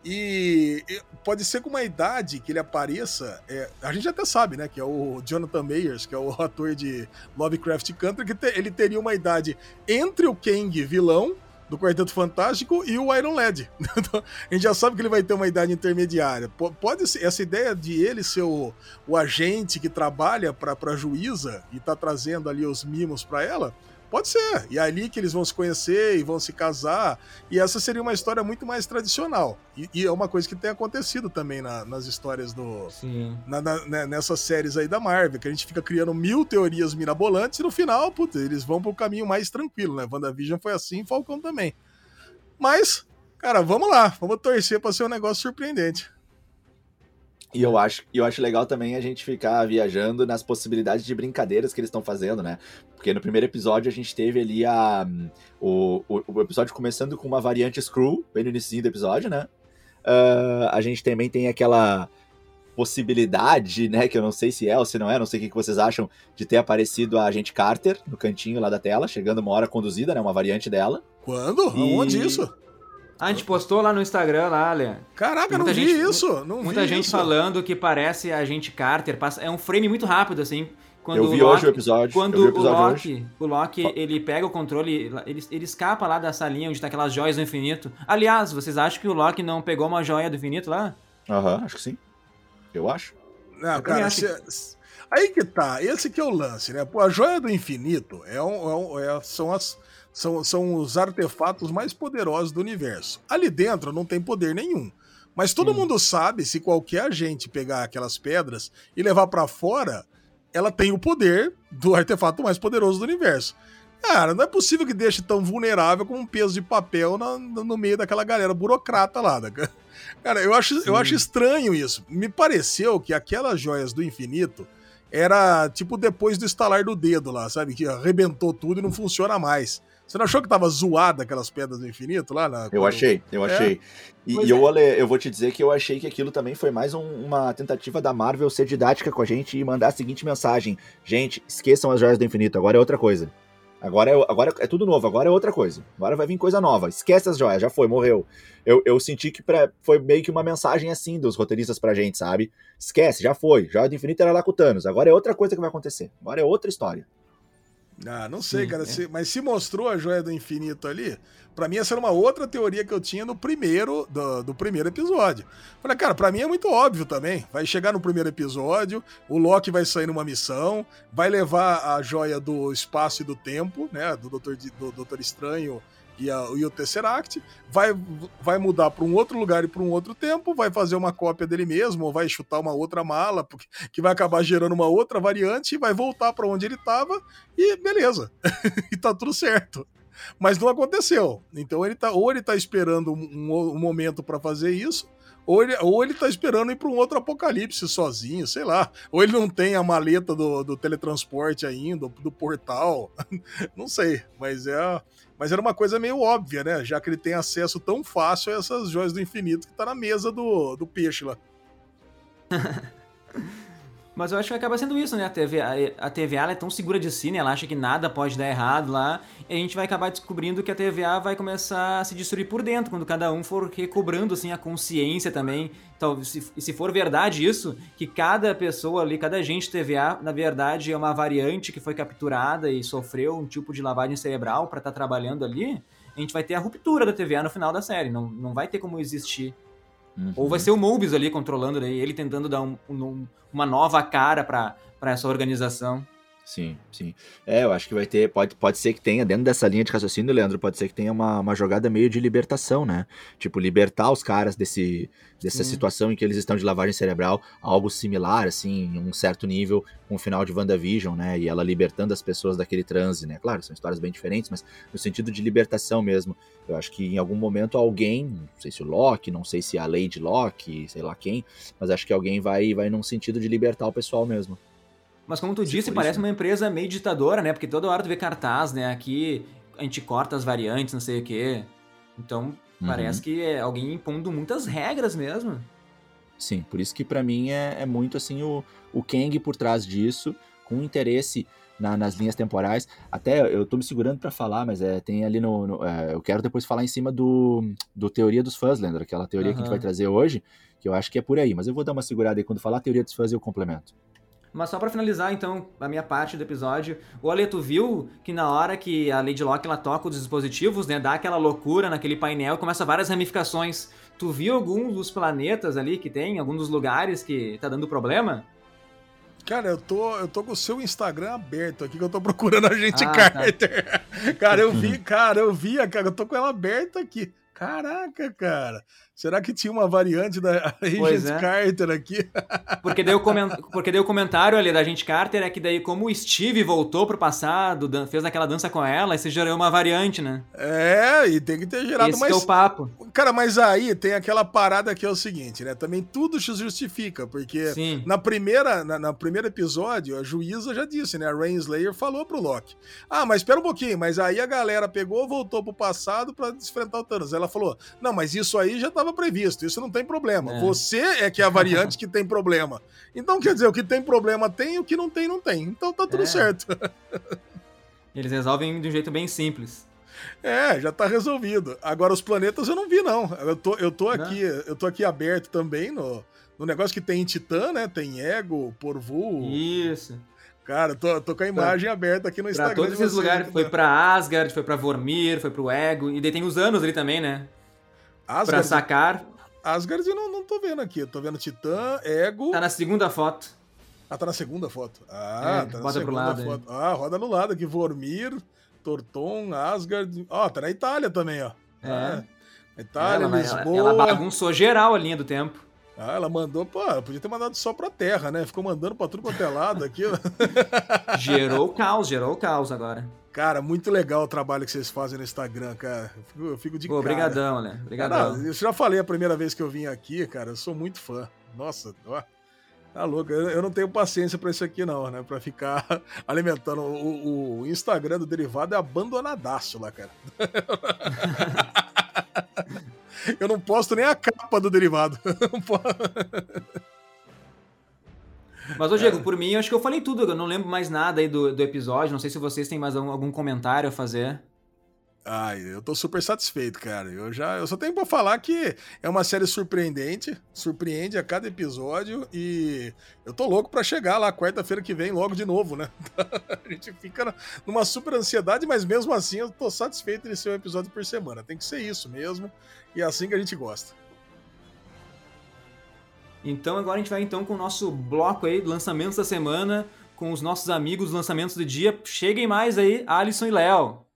E pode ser com uma idade que ele apareça. É, a gente até sabe, né? Que é o Jonathan Mayers, que é o <laughs> ator de Lovecraft Country, que te, ele teria uma idade entre o Kang vilão do Quarteto Fantástico e o Iron Lad. <laughs> Então, a gente já sabe que ele vai ter uma idade intermediária. Pode ser essa ideia de ele ser o, o agente que trabalha para a juíza e tá trazendo ali os mimos para ela Pode ser. E é ali que eles vão se conhecer e vão se casar. E essa seria uma história muito mais tradicional. E, e é uma coisa que tem acontecido também na, nas histórias do. Sim. Na, na, né, nessas séries aí da Marvel, que a gente fica criando mil teorias mirabolantes e no final, putz, eles vão pro caminho mais tranquilo, né? WandaVision foi assim, Falcão também. Mas, cara, vamos lá. Vamos torcer pra ser um negócio surpreendente. E eu acho, eu acho legal também a gente ficar viajando nas possibilidades de brincadeiras que eles estão fazendo, né? Porque no primeiro episódio a gente teve ali a, o, o, o episódio começando com uma variante Screw, bem no início do episódio, né? Uh, a gente também tem aquela possibilidade, né, que eu não sei se é ou se não é, não sei o que vocês acham, de ter aparecido a agente Carter no cantinho lá da tela, chegando uma hora conduzida, né, uma variante dela. Quando? E... Onde isso? A gente postou lá no Instagram, lá, Lê. Caraca, não vi gente, isso. Não muita vi gente isso. falando que parece a gente Carter. É um frame muito rápido, assim. Quando eu vi o Loki, hoje o episódio. Quando o, episódio o Loki, o Loki ele pega o controle, ele, ele escapa lá da salinha onde tá aquelas joias do infinito. Aliás, vocês acham que o Loki não pegou uma joia do infinito lá? Aham, uhum, acho que sim. Eu acho. Não, eu cara, se, aí que tá. Esse que é o lance, né? Pô, a joia do infinito é um, é um é, são as são, são os artefatos mais poderosos do universo. Ali dentro não tem poder nenhum. Mas todo hum. mundo sabe, se qualquer agente pegar aquelas pedras e levar para fora, ela tem o poder do artefato mais poderoso do universo. Cara, não é possível que deixe tão vulnerável como um peso de papel na, no meio daquela galera burocrata lá. Né? <laughs> Cara, eu acho, eu acho estranho isso. Me pareceu que aquelas joias do infinito era tipo depois do estalar do dedo lá, sabe? Que arrebentou tudo e não funciona mais. Você não achou que tava zoada aquelas pedras do infinito lá? Na... Eu achei, eu é. achei. E, e eu, é. eu vou te dizer que eu achei que aquilo também foi mais um, uma tentativa da Marvel ser didática com a gente e mandar a seguinte mensagem: gente, esqueçam as joias do infinito, agora é outra coisa. Agora é, agora é tudo novo, agora é outra coisa. Agora vai vir coisa nova. Esquece as joias, já foi, morreu. Eu, eu senti que pra, foi meio que uma mensagem assim dos roteiristas pra gente, sabe? Esquece, já foi. Joia do Infinito era lá com o Thanos. Agora é outra coisa que vai acontecer. Agora é outra história. Ah, não sei, Sim, cara. É. Se, mas se mostrou a joia do infinito ali, para mim essa era uma outra teoria que eu tinha no primeiro do, do primeiro episódio. Falei, cara, para mim é muito óbvio também. Vai chegar no primeiro episódio, o Loki vai sair numa missão, vai levar a joia do espaço e do tempo, né, do Doutor, do Doutor Estranho e, a, e o Tesseract, vai, vai mudar para um outro lugar e para um outro tempo, vai fazer uma cópia dele mesmo, ou vai chutar uma outra mala, porque, que vai acabar gerando uma outra variante, e vai voltar para onde ele estava, e beleza. <laughs> e tá tudo certo. Mas não aconteceu. Então ele tá, ou ele tá esperando um, um momento para fazer isso, ou ele, ou ele tá esperando ir para um outro apocalipse sozinho, sei lá. Ou ele não tem a maleta do, do teletransporte ainda, do, do portal. <laughs> não sei, mas é. Mas era uma coisa meio óbvia, né? Já que ele tem acesso tão fácil a essas joias do infinito que tá na mesa do, do peixe lá. <laughs> Mas eu acho que acaba sendo isso, né? A TV, a, TVA é tão segura de si, né? Ela acha que nada pode dar errado lá. E a gente vai acabar descobrindo que a TVA vai começar a se destruir por dentro, quando cada um for recobrando, assim, a consciência também. Então, se, se for verdade isso, que cada pessoa ali, cada agente TVA, na verdade, é uma variante que foi capturada e sofreu um tipo de lavagem cerebral para estar tá trabalhando ali, a gente vai ter a ruptura da TVA no final da série. Não, não vai ter como existir Uhum. Ou vai ser o Mobius ali controlando, daí ele tentando dar um, um, uma nova cara para essa organização. Sim, sim. É, eu acho que vai ter, pode, pode ser que tenha, dentro dessa linha de raciocínio, Leandro, pode ser que tenha uma, uma jogada meio de libertação, né? Tipo, libertar os caras desse, dessa sim. situação em que eles estão de lavagem cerebral, algo similar, assim, em um certo nível, com o final de WandaVision, né? E ela libertando as pessoas daquele transe, né? Claro, são histórias bem diferentes, mas no sentido de libertação mesmo. Eu acho que em algum momento alguém, não sei se o Loki, não sei se a Lady Loki, sei lá quem, mas acho que alguém vai, vai num sentido de libertar o pessoal mesmo. Mas como tu disse, parece uma empresa meio ditadora, né? Porque toda hora tu vê cartaz, né? Aqui a gente corta as variantes, não sei o quê. Então, uhum. parece que é alguém impondo muitas regras mesmo. Sim, por isso que para mim é, é, muito assim o, o Kang por trás disso, com interesse na, nas linhas temporais. Até eu tô me segurando para falar, mas é, tem ali no. no é, eu quero depois falar em cima do, do Teoria dos Fãs, lembra? Aquela teoria uhum. que a gente vai trazer hoje, que eu acho que é por aí. Mas eu vou dar uma segurada aí. Quando falar Teoria dos Fãs, eu complemento. Mas só para finalizar, então, a minha parte do episódio, o Aleto viu que na hora que a Lady Locke ela toca os dispositivos, né, dá aquela loucura naquele painel, começa várias ramificações. Tu viu algum dos planetas ali que tem, algum dos lugares que tá dando problema? Cara, eu tô, eu tô com o seu Instagram aberto aqui, que eu tô procurando a gente ah, tá. Carter. <laughs> Tá. cara, eu vi, cara, eu vi, cara, eu tô com ela aberta aqui. Caraca, cara. Será que tinha uma variante da <laughs> Agent é. Carter aqui? <laughs> Porque daí, o coment... Porque daí o comentário ali da Agent Carter é que daí, como o Steve voltou pro passado, fez aquela dança com ela, você gerou uma variante, né? É, e tem que ter gerado Esse mais. é o papo. Cara, mas aí tem aquela parada que é o seguinte, né? Também tudo se justifica, porque Sim. na primeira, na, na, primeiro episódio, a juíza já disse, né? A Rain Slayer falou pro Loki: Ah, mas espera um pouquinho, mas aí a galera pegou, voltou pro passado para enfrentar o Thanos. Ela falou: Não, mas isso aí já tava estava previsto, isso não tem problema. É. Você é que é a variante que tem problema. Então, quer dizer, o que tem problema tem, o que não tem, não tem. Então tá tudo é. certo. Eles resolvem de um jeito bem simples. É, já tá resolvido. Agora os planetas eu não vi, não. Eu tô, eu tô aqui, eu tô aqui aberto também no, no negócio que tem Titã, né? Tem Ego, Porvu. Isso. Cara, tô, tô com a imagem pra, aberta aqui no Instagram. Pra todos esses lugares. Foi pra Asgard, foi pra Vormir, foi pro Ego. E daí tem os anos ali também, né? Asgard, pra sacar. Asgard eu não, não tô vendo aqui. Eu tô vendo Titã, Ego. Tá na segunda foto. Ah, tá na segunda foto. Ah, é, tá na segunda lado, foto. Ah, roda no lado aqui. Vormir, Torton, Asgard. Ó, oh, tá na Itália também, ó. É. Ah, Itália, ela, Lisboa. Ela, ela bagunçou geral a linha do tempo. Ah, ela mandou, pô, podia ter mandado só pra terra, né? Ficou mandando pra tudo quanto é lado aqui. <laughs> gerou caos, gerou caos agora. Cara, muito legal o trabalho que vocês fazem no Instagram, cara. Eu fico, eu fico de Pô, Obrigadão, né? Obrigadão. eu já falei a primeira vez que eu vim aqui, cara, eu sou muito fã. Nossa, ó. Tá louco, eu não tenho paciência para isso aqui, não, né? Pra ficar <laughs> alimentando. O, o Instagram do derivado é abandonadaço lá, cara. <laughs> eu não posto nem a capa do derivado. <laughs> Mas, ô Diego, por mim, acho que eu falei tudo. Eu não lembro mais nada aí do, do episódio. Não sei se vocês têm mais algum, algum comentário a fazer. Ai, eu tô super satisfeito, cara. Eu já, eu só tenho para falar que é uma série surpreendente, surpreende a cada episódio e eu tô louco para chegar lá quarta-feira que vem logo de novo, né? <laughs> a gente fica numa super ansiedade, mas mesmo assim eu tô satisfeito de ser um episódio por semana. Tem que ser isso mesmo e é assim que a gente gosta. Então agora a gente vai então com o nosso bloco aí, lançamentos da semana, com os nossos amigos, lançamentos do dia. Cheguem mais aí, Alisson e Léo.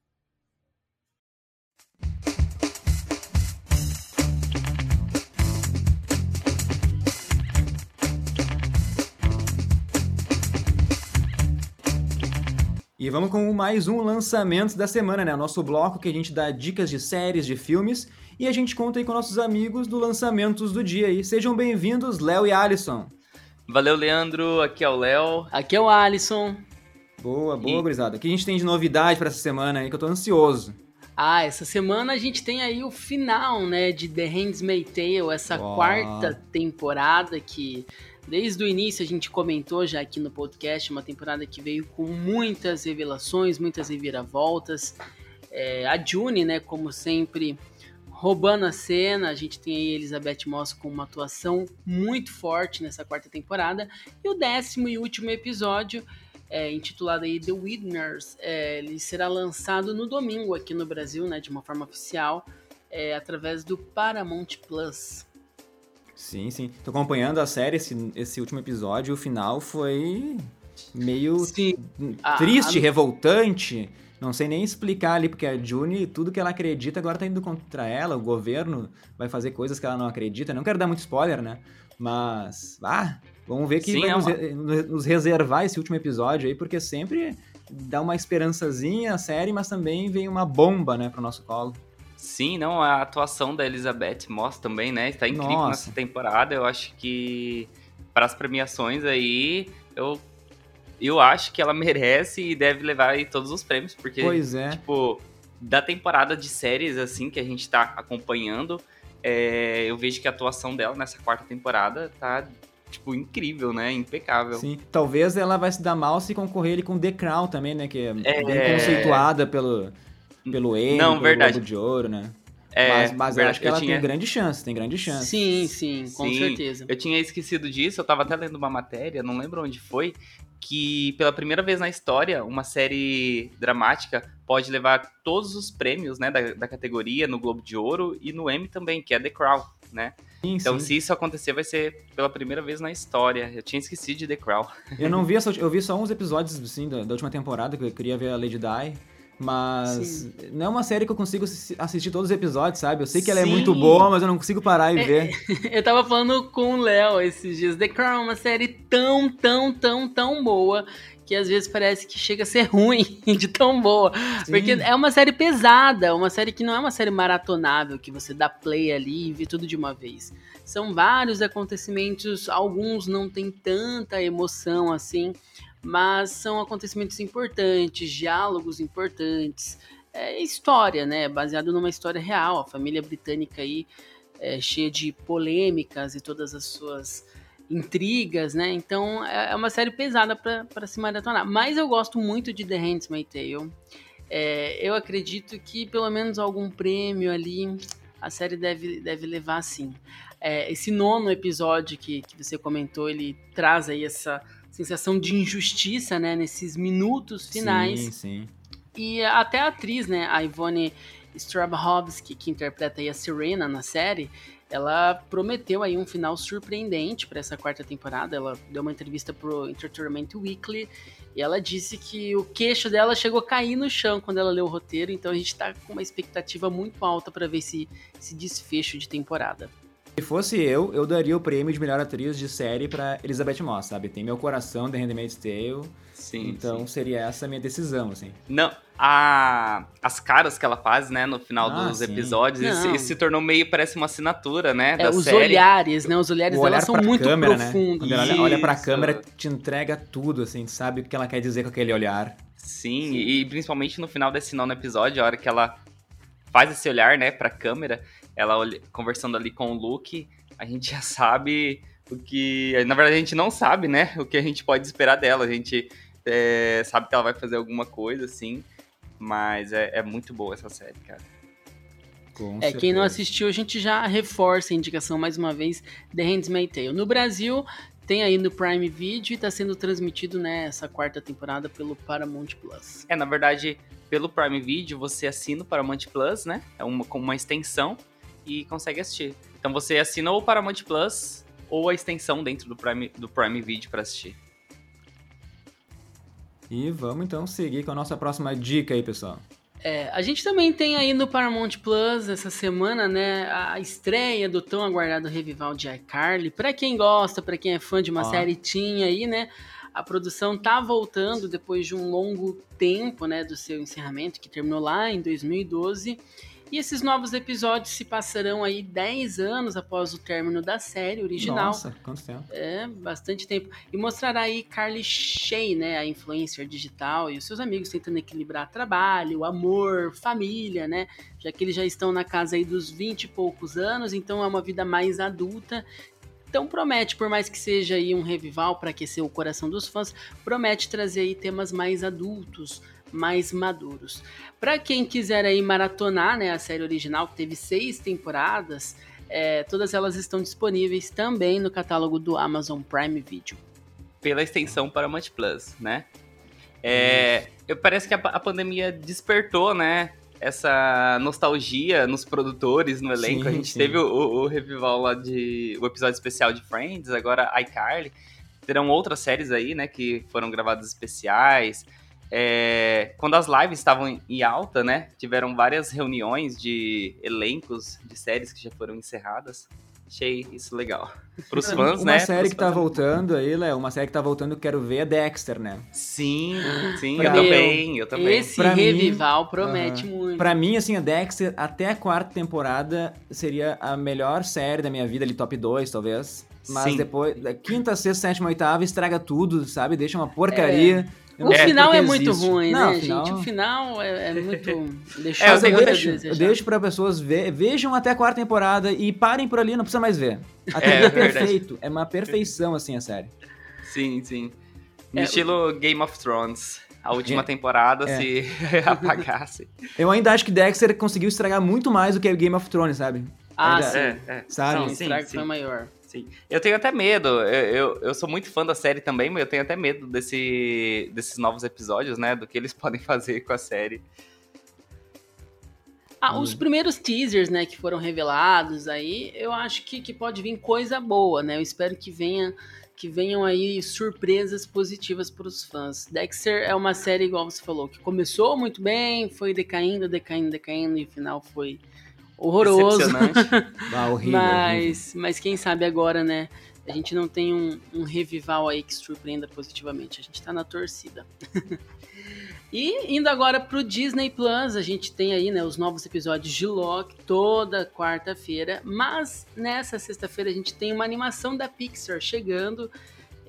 E vamos com mais um lançamento da semana, né? O nosso bloco que a gente dá dicas de séries, de filmes, e a gente conta aí com nossos amigos do Lançamentos do Dia aí. Sejam bem-vindos, Léo e Alisson. Valeu, Leandro. Aqui é o Léo. Aqui é o Alisson. Boa, boa, e... gurizada. O que a gente tem de novidade para essa semana aí, que eu tô ansioso? Ah, essa semana a gente tem aí o final, né, de The Handmaid's Tale, essa oh. quarta temporada que Desde o início a gente comentou já aqui no podcast, uma temporada que veio com muitas revelações, muitas reviravoltas. É, a June, né, como sempre, roubando a cena. A gente tem aí Elizabeth Moss com uma atuação muito forte nessa quarta temporada. E o décimo e último episódio, é, intitulado aí The Winners, é, ele será lançado no domingo aqui no Brasil, né, de uma forma oficial, é, através do Paramount Plus. Sim, sim. Tô acompanhando a série, esse, esse último episódio, o final foi meio sim. triste, a... revoltante. Não sei nem explicar ali, porque a June, tudo que ela acredita agora tá indo contra ela, o governo vai fazer coisas que ela não acredita. Não quero dar muito spoiler, né? Mas, ah, vamos ver que Sim, vai é nos, nos, reservar esse último episódio aí, porque sempre dá uma esperançazinha a série, mas também vem uma bomba, né, pro nosso colo. Sim, não, a atuação da Elizabeth Moss também, né? Está incrível Nossa. nessa temporada. Eu acho que para as premiações aí, eu eu acho que ela <laughs> merece e deve levar aí todos os prêmios, porque pois é. tipo, da temporada de séries assim que a gente está acompanhando, é, eu vejo que a atuação dela nessa quarta temporada tá tipo, incrível, né? Impecável. Sim, talvez ela vai se dar mal se concorrer ele com The Crown também, né? Que é, é... bem conceituada pelo, pelo Emmy, Não, pelo verdade. Globo de Ouro, né? É, mas, mas eu acho que ela tinha... tem grande chance, tem grande chance. Sim, sim, com sim, certeza. Eu tinha esquecido disso, eu tava até lendo uma matéria, não lembro onde foi, que pela primeira vez na história, uma série dramática pode levar todos os prêmios, né, da, da categoria no Globo de Ouro e no Emmy também, que é The Crown, né? Sim, então, sim. se isso acontecer, vai ser pela primeira vez na história. Eu tinha esquecido de The Crown. Eu não vi essa, eu vi só uns episódios assim da, da última temporada que eu queria ver a Lady Di. Mas Sim. não é uma série que eu consigo assistir todos os episódios, sabe? Eu sei que ela Sim. é muito boa, mas eu não consigo parar e é, ver. <laughs> eu tava falando com o Léo esses dias. The Crown é uma série tão, tão, tão, tão boa que às vezes parece que chega a ser <laughs> ruim de tão boa. Sim. Porque é uma série pesada, uma série que não é uma série maratonável, que você dá play ali e vê tudo de uma vez. São vários acontecimentos, alguns não tem tanta emoção assim mas são acontecimentos importantes, diálogos importantes, é história, né? Baseado numa história real. A família britânica aí é cheia de polêmicas e todas as suas intrigas, né? Então é, é uma série pesada para se maratonar. Mas eu gosto muito de The Handmaid's Tale. É, eu acredito que pelo menos algum prêmio ali a série deve, deve levar sim. É, esse nono episódio que, que você comentou, ele traz aí essa sensação de injustiça, né, nesses minutos finais. Sim, sim. E até a atriz, né, a Ivone Strahovski, que interpreta aí a Serena na série, ela prometeu aí um final surpreendente para essa quarta temporada. Ela deu uma entrevista pro Entertainment Weekly e ela disse que o queixo dela chegou a cair no chão quando ela leu o roteiro, então a gente está com uma expectativa muito alta para ver esse, esse desfecho de temporada. Se fosse eu, eu daria o prêmio de melhor atriz de série para Elizabeth Moss, sabe? Tem meu coração, The Handmaid's Tale. Sim. Então sim. seria essa a minha decisão, assim. Não, a, as caras que ela faz, né, no final ah, dos sim. episódios, isso, isso, se tornou meio, parece uma assinatura, né, é, os série. olhares, né, os olhares dela são muito câmera, né? profundos. Né? Quando ela olha pra câmera, te entrega tudo, assim, sabe o que ela quer dizer com aquele olhar. Sim, sim, e principalmente no final desse nono episódio, a hora que ela faz esse olhar, né, pra câmera, ela conversando ali com o Luke, a gente já sabe o que. Na verdade, a gente não sabe, né? O que a gente pode esperar dela. A gente é, sabe que ela vai fazer alguma coisa, assim. Mas é, é muito boa essa série, cara. Com é, certeza. quem não assistiu, a gente já reforça a indicação mais uma vez, The Handmaid's Tale. No Brasil, tem aí no Prime Video e está sendo transmitido nessa né, quarta temporada pelo Paramount Plus. É, na verdade, pelo Prime Video você assina o Paramount Plus, né? É uma, com uma extensão e consegue assistir. Então você assina o Paramount Plus ou a extensão dentro do Prime, do Prime Video para assistir. E vamos então seguir com a nossa próxima dica aí, pessoal. É, a gente também tem aí no Paramount Plus essa semana, né, a estreia do tão aguardado revival de iCarly. Para quem gosta, para quem é fã de uma série tinha aí, né, a produção tá voltando depois de um longo tempo, né, do seu encerramento que terminou lá em 2012. E esses novos episódios se passarão aí 10 anos após o término da série original. Nossa, quanto tempo. É, bastante tempo. E mostrará aí Carly Shay, né, a influencer digital, e os seus amigos tentando equilibrar trabalho, amor, família, né? Já que eles já estão na casa aí dos 20 e poucos anos, então é uma vida mais adulta. Então promete, por mais que seja aí um revival para aquecer o coração dos fãs, promete trazer aí temas mais adultos, mais maduros. Para quem quiser aí maratonar né, a série original, que teve seis temporadas, é, todas elas estão disponíveis também no catálogo do Amazon Prime Video. Pela extensão Paramount Plus, né? É, eu, parece que a, a, pandemia despertou, né? Essa nostalgia nos produtores, no elenco. Sim, a gente sim. teve o, o, revival lá de. o episódio especial de Friends, agora iCarly. Terão outras séries aí, né? Que foram gravadas especiais. É, quando as lives estavam em alta, né? Tiveram várias reuniões de elencos de séries que já foram encerradas. Achei isso legal. <laughs> Pros fãs, uma né? Uma série que tá voltando aí, Léo, uma série que tá voltando, eu quero ver é Dexter, né? Sim, sim, eu também, eu também. Esse pra revival mim, promete uh, muito. Pra mim, assim, a Dexter, até a quarta temporada, seria a melhor série da minha vida, ali, top 2, talvez. Mas Sim. depois, da quinta, sexta, sétima, oitava, estraga tudo, sabe? Deixa uma porcaria. É. O é, final é muito existe. ruim, não, né, final... gente? O final é, é <laughs> muito. É, eu, deixo, eu deixo pra pessoas ver, vejam até a quarta temporada e parem por ali, não precisa mais ver. Até é, é perfeito. É uma perfeição, assim, a série. Sim, sim. No é, estilo Game of Thrones. A última é, temporada é. se <laughs> apagasse. Eu ainda acho que Dexter conseguiu estragar muito mais do que Game of Thrones, sabe? Ah, ainda, sim. É, sabe? Não, estrago sim, foi maior. Sim. Eu tenho até medo. Eu, eu, eu, sou muito fã da série também, mas eu tenho até medo desse, desses novos episódios, né? Do que eles <laughs> podem fazer com a série. Ah, hum. os primeiros teasers, né, que foram revelados aí, eu acho que, que pode vir coisa boa, né? Eu espero que venha que venham aí surpresas positivas para os fãs. Dexter é uma série, igual você falou, que começou muito bem, foi decaindo, decaindo, decaindo, e o final foi horroroso. <laughs> ah, horrível, mas, horrível. mas quem sabe agora, né? A gente não tem um, um revival aí que surpreenda positivamente. A gente tá na torcida. <laughs> e indo agora pro Disney Plus, a gente tem aí, né, os novos episódios de Loki toda quarta-feira. Mas nessa sexta-feira a gente tem uma animação da Pixar chegando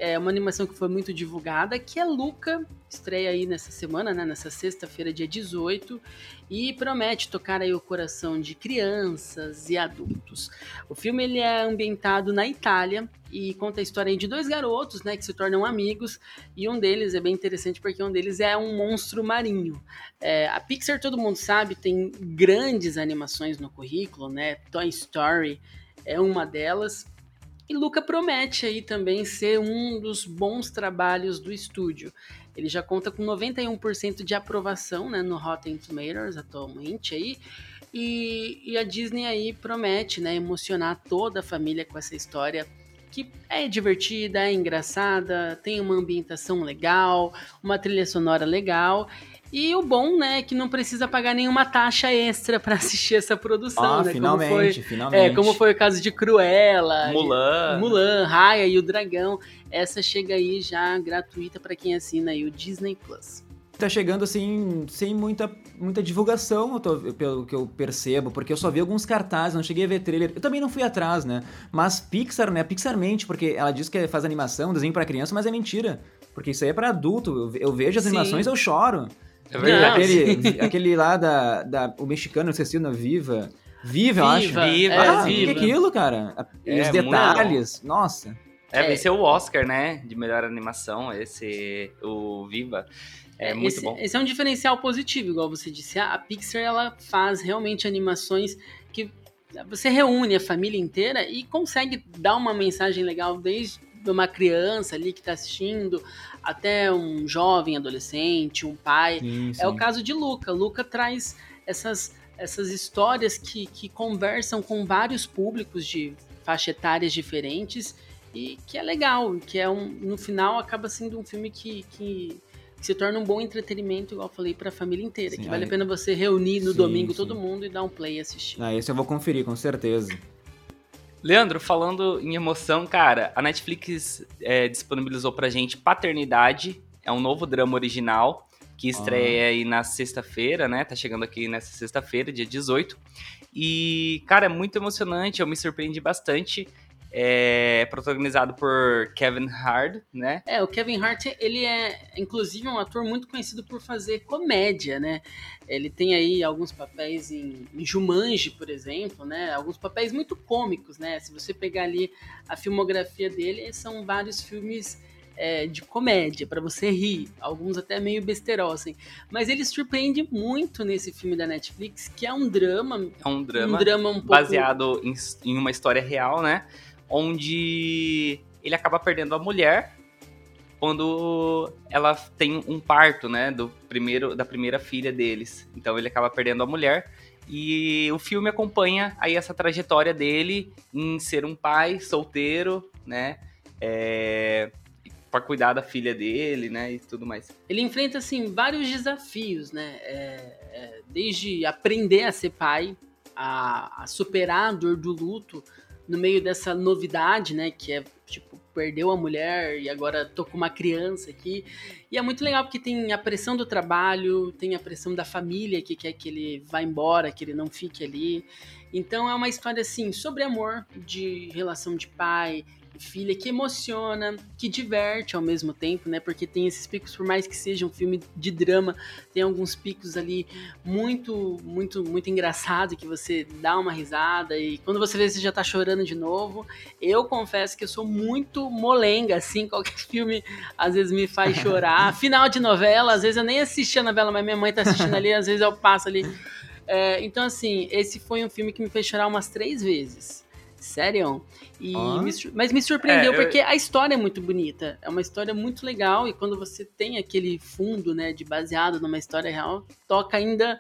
é uma animação que foi muito divulgada, que é Luca, estreia aí nessa semana, né, nessa sexta-feira, dia 18, e promete tocar aí o coração de crianças e adultos. O filme ele é ambientado na Itália e conta a história de dois garotos, né, que se tornam amigos, e um deles é bem interessante porque um deles é um monstro marinho. É, a Pixar, todo mundo sabe, tem grandes animações no currículo, né, Toy Story é uma delas, e Luca promete aí também ser um dos bons trabalhos do estúdio. Ele já conta com 91% de aprovação né, no Rotten Tomatoes atualmente aí. E, e, a Disney aí promete né, emocionar toda a família com essa história que é divertida, é engraçada, tem uma ambientação legal, uma trilha sonora legal e o bom, né, é que não precisa pagar nenhuma taxa extra para assistir essa produção, ah, né? Finalmente, como foi, finalmente. É, como foi o caso de Cruella, Mulan, Mulan, Raya e o Dragão. Essa chega aí já gratuita para quem assina aí o Disney Plus. Tá chegando assim, sem muita, muita divulgação, tô, pelo que eu percebo, porque eu só vi alguns cartazes, não cheguei a ver trailer. Eu também não fui atrás, né? Mas Pixar, né? Pixar mente, porque ela diz que faz animação, desenho para criança, mas é mentira. Porque isso aí é para adulto. Eu, eu vejo as Sim. animações, eu choro. É verdade. Aquele, aquele lá da, da. O mexicano, não sei se na Viva. Viva, eu acho. Viva, ah, é, Viva. que é aquilo, cara? É, os detalhes, nossa. É, venceu o Oscar, né? De melhor animação, esse. O Viva. É, muito esse, bom. Esse é um diferencial positivo, igual você disse. A Pixar ela faz realmente animações que você reúne a família inteira e consegue dar uma mensagem legal desde uma criança ali que está assistindo até um jovem adolescente, um pai. Sim, É o sim. caso de Luca. Luca traz essas, essas histórias que, que conversam com vários públicos de faixa etárias diferentes e que é legal, que é um, no final acaba sendo um filme que, que se torna um bom entretenimento, igual eu falei, para a família inteira. Sim, que vale aí- a pena você reunir no Sim, domingo sim. todo mundo e dar um play e assistir. Ah, esse eu vou conferir, com certeza. Leandro, falando em emoção, cara, a Netflix é, disponibilizou pra gente Paternidade, é um novo drama original que estreia aí na sexta-feira, né? Tá chegando aqui nessa sexta-feira, dia 18. E, cara, é muito emocionante, eu me surpreendi bastante. É protagonizado por Kevin Hart, né? É, o Kevin Hart, ele é, inclusive, um ator muito conhecido por fazer comédia, né? Ele tem aí alguns papéis em, em Jumanji, por exemplo, né? Alguns papéis muito cômicos, né? Se você pegar ali a filmografia dele, são vários filmes é, de comédia, para você rir. Alguns até meio besterol, assim. Mas ele surpreende muito nesse filme da Netflix, que é um drama, É um drama, um drama um pouco... baseado em, em uma história real, né? Onde ele acaba perdendo a mulher quando ela tem um parto, né? Do primeiro, da primeira filha deles. Então ele acaba perdendo a mulher. E o filme acompanha aí essa trajetória dele em ser um pai solteiro, né? É, para cuidar da filha dele, né? E tudo mais. ele enfrenta assim vários desafios, né? É, é, desde aprender a ser pai, a, a superar a dor do luto no meio dessa novidade, né? Que é tipo perdeu a mulher e agora tô com uma criança aqui. E é muito legal porque tem a pressão do trabalho, tem a pressão da família que quer que ele vá embora, que ele não fique ali. Então é uma história assim sobre amor, de relação de pai filha que emociona, que diverte ao mesmo tempo, né? Porque tem esses picos, por mais que seja um filme de drama, tem alguns picos ali muito, muito, muito engraçado que você dá uma risada e quando você vê você já tá chorando de novo. Eu confesso que eu sou muito molenga, assim, <laughs> qualquer filme às vezes me faz chorar. <laughs> Final de novela, às vezes eu nem assisti a novela, mas minha mãe tá assistindo ali, às vezes eu passo ali. É, então, assim, esse foi um filme que me fez chorar umas três vezes. Sério? E Ó. me mas me surpreendeu É, eu- porque a história é muito bonita. É uma história muito legal e quando você tem aquele fundo, né, de baseado numa história real, toca ainda,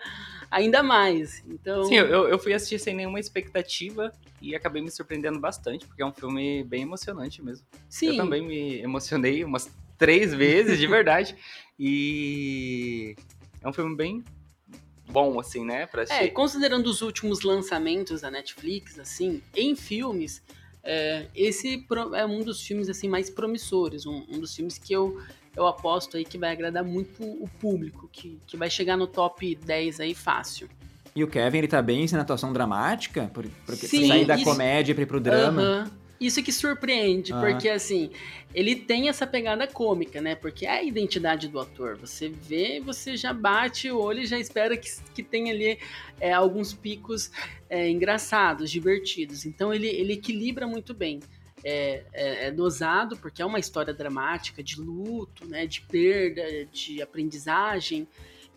ainda mais. Então, Sim, eu, eu fui assistir sem nenhuma expectativa e acabei me surpreendendo bastante, porque é um filme bem emocionante mesmo. sim, Eu também me emocionei umas três vezes, de verdade. <laughs> E é um filme bem bom, assim, né? Pra É, considerando os últimos lançamentos da Netflix, assim, em filmes, é, esse é um dos filmes assim mais promissores, um, um dos filmes que eu, eu aposto aí que vai agradar muito o público, que, que vai chegar no top 10 aí fácil. E o Kevin, ele tá bem na atuação dramática, por- porque Sim, sair da isso- comédia pra ir pro drama. Isso que surpreende, Ah. porque assim, ele tem essa pegada cômica, né? Porque é a identidade do ator. Você vê, você já bate o olho e já espera que, que tenha ali é, alguns picos é, engraçados, divertidos. Então ele, ele equilibra muito bem. É, é- é dosado, porque é uma história dramática de luto, né? De perda, de aprendizagem.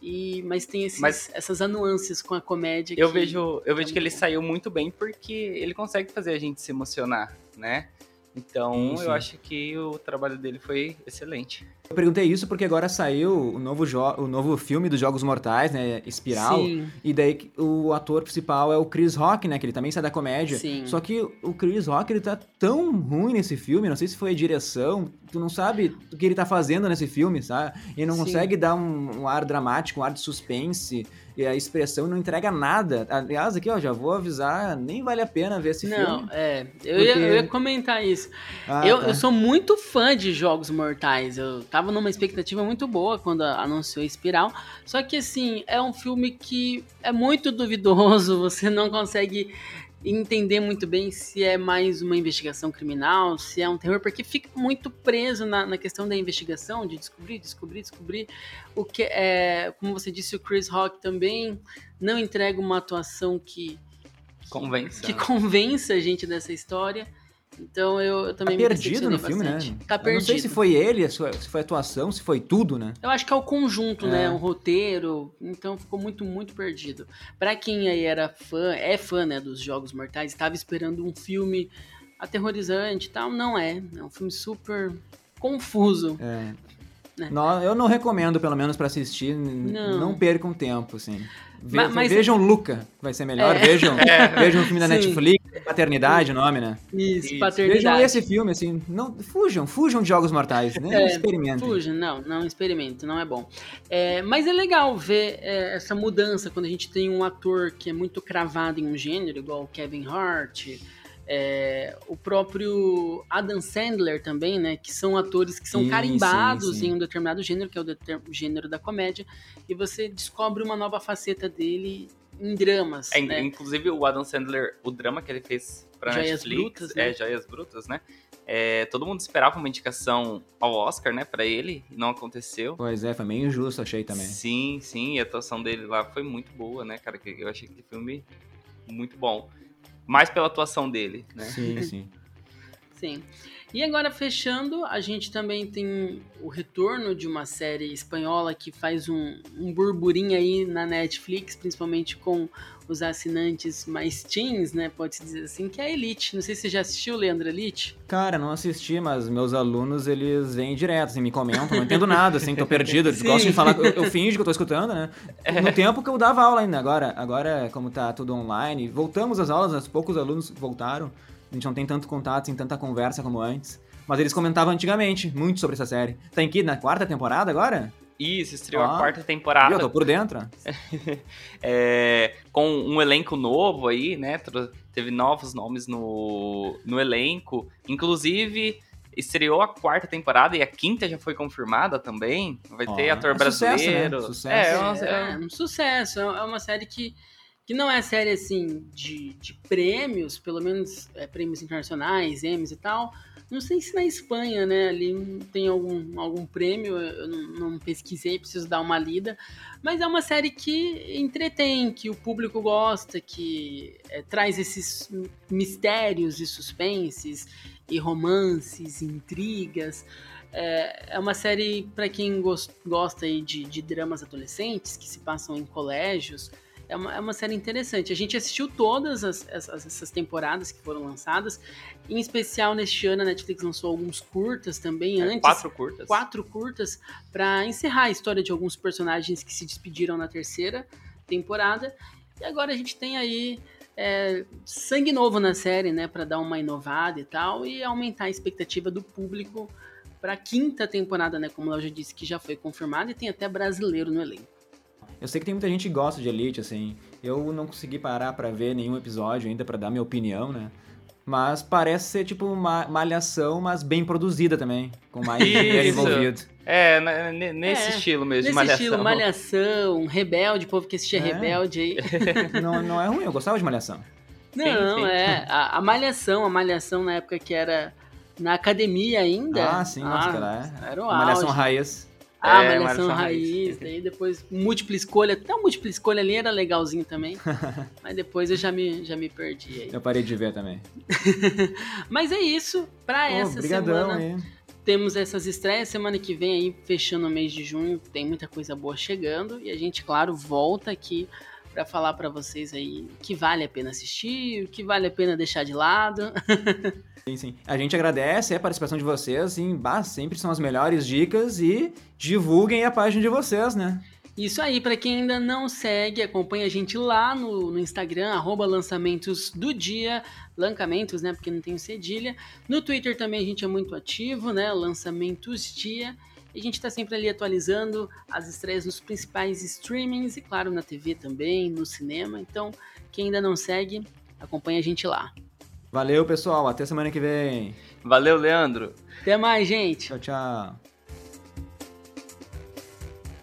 E, mas tem esses, Mas- essas nuances com a comédia. Eu vejo, eu vejo é que ele saiu muito bem porque ele consegue fazer a gente se emocionar, né? Então, Sim, sim. eu acho que o trabalho dele foi excelente. Eu perguntei isso porque agora saiu o novo, o novo filme dos Jogos Mortais, né? Espiral. Sim, E daí o ator principal é o Chris Rock, né? Que ele também sai da comédia. Sim. Só que o Chris Rock, ele tá tão ruim nesse filme, não sei se foi a direção, tu não sabe o que ele tá fazendo nesse filme, sabe? Ele não Sim. consegue dar um, um ar dramático, um ar de suspense, a expressão não entrega nada. Aliás, aqui, ó, já vou avisar, nem vale a pena ver esse Não, filme. é. Eu, Porque- ia, eu ia comentar isso. Ah, eu, tá. eu sou muito fã de Jogos Mortais. Eu tava numa expectativa muito boa quando a- anunciou Espiral. Só que, assim, é um filme que é muito duvidoso. <laughs> Você não consegue entender muito bem se é mais uma investigação criminal, se é um terror, porque fica muito preso na, na questão da investigação, de descobrir, descobrir, descobrir. O que é, como você disse, o Chris Rock também não entrega uma atuação que, Convença. que convença a gente dessa história. Então eu, eu também tá me perdido no filme, bastante. né? Tá Eu perdido. não sei se foi ele, se foi, atuação, se foi tudo, né? Eu acho que é o conjunto, É. né? O roteiro. Então ficou muito, muito perdido. Pra quem aí era fã, é fã, né, dos Jogos Mortais, estava esperando um filme aterrorizante e tal. Não é. É um filme super confuso. É. Né? Não, eu não recomendo, pelo menos, pra assistir. Não. Não, percam tempo, assim. Ve- Ma- mas- Vejam Luca, vai ser melhor. É. Vejam, <laughs> vejam um filme da Sim. Netflix, Paternidade, o nome, né? Isso, Isso. paternidade. Vejam esse filme, assim. Não, fujam, fujam de Jogos Mortais, né? É, Experimentem. Fuja, não, não experimento, não é bom. É, mas é legal ver é, essa mudança quando a gente tem um ator que é muito cravado em um gênero, igual o Kevin Hart, é, o próprio Adam Sandler também, né? Que são atores que são Sim, carimbados sim, sim. em um determinado gênero, que é o gênero da comédia, e você descobre uma nova faceta dele em dramas. É, né? Inclusive o Adam Sandler, o drama que ele fez pra Joias Netflix, Brutas, né? é Joias Brutas, né? É, todo mundo esperava uma indicação ao Oscar, né, pra ele, e não aconteceu. Pois é, foi meio injusto, achei também. Sim, sim, e a atuação dele lá foi muito boa, né, cara? que Eu achei aquele filme muito bom. Mais pela atuação dele, né? Sim, sim. <laughs> Sim. E agora, fechando, a gente também tem o retorno de uma série espanhola que faz um, um burburinho aí na Netflix, principalmente com os assinantes mais teens, né? Pode-se dizer assim, que é a Elite. Não sei se você já assistiu, Leandro Elite. Cara, não assisti, mas meus alunos, eles vêm direto, assim, me comentam, não entendo nada, assim, tô perdido, eles <laughs> Sim. gostam de falar, eu, eu finjo que eu tô escutando, né? No tempo que eu dava aula ainda, agora, agora como tá tudo online, voltamos às aulas, aos poucos alunos voltaram, a gente não tem tanto contato, tem tanta conversa como antes, mas eles comentavam antigamente muito sobre essa série. Tá em que? Na quarta temporada agora? Isso, estreou Ah, a quarta Ih, temporada. Eu tô por dentro. <laughs> é, com um elenco novo aí, né? Teve novos nomes no, no elenco. Inclusive, estreou a quarta temporada e a quinta já foi confirmada também. Vai ter Ó, ator é sucesso, né? brasileiro. Sucesso. É, é É, uma- é é um sucesso. É uma série que, que não é série, assim, de, de prêmios, pelo menos é, prêmios internacionais, Emmys e tal. Não sei se na Espanha, né, ali tem algum, algum prêmio, eu não, não pesquisei, preciso dar uma lida. Mas é uma série que entretém, que o público gosta, que é, traz esses mistérios e suspenses, e romances, intrigas. É, é uma série para quem gos- gosta aí de, de dramas adolescentes que se passam em colégios. É uma, é uma série interessante. A gente assistiu todas as, essas, essas temporadas que foram lançadas. Em especial, neste ano, a Netflix lançou alguns curtas também antes. É, quatro curtas. Quatro curtas para encerrar a história de alguns personagens que se despediram na terceira temporada. E agora a gente tem aí é, sangue novo na série, né? Para dar uma inovada e tal. E aumentar a expectativa do público para a quinta temporada, né? Como eu já disse, que já foi confirmada. E tem até brasileiro no elenco. Eu sei que tem muita gente que gosta de Elite, assim. Eu não consegui parar pra ver nenhum episódio ainda pra dar minha opinião, né? Mas parece ser tipo uma malhação, mas bem produzida também. Com mais dinheiro envolvido. É, ne- nesse É, estilo mesmo, Nesse de malhação. estilo, Malhação, Rebelde, povo que assistia É. Rebelde aí. <laughs> Não, não é ruim, eu gostava de malhação. Não, sim. é. A, a Malhação, a Malhação na época que era na academia ainda. Ah, sim, nossa, aquela é. Era o Malhação auge. raiz. Ah, É, Malhação Malhação Raiz, daí depois múltipla escolha. Até múltipla escolha ali era legalzinho também. <laughs> mas depois eu já me, já me perdi aí. Eu parei de ver também. <laughs> Mas é isso. Pra Pô, essa semana aí. temos essas estreias. Semana que vem aí, fechando o mês de junho, tem muita coisa boa chegando. E a gente, claro, volta aqui pra falar pra vocês aí o que vale a pena assistir, o que vale a pena deixar de lado. <laughs> Sim, sim. A gente agradece a participação de vocês, bah, sempre são as melhores dicas e divulguem a página de vocês, né? Isso aí, pra quem ainda não segue, acompanha a gente lá no, no Instagram, arroba lançamentos do dia, lancamentos, né, porque não tem cedilha. No Twitter também a gente é muito ativo, né, lançamentos dia. E a gente tá sempre ali atualizando as estreias nos principais streamings e, claro, na TV também, no cinema. Então, quem ainda não segue, acompanha a gente lá. Valeu, pessoal. Até semana que vem. Valeu, Leandro. Até mais, gente! Tchau, tchau.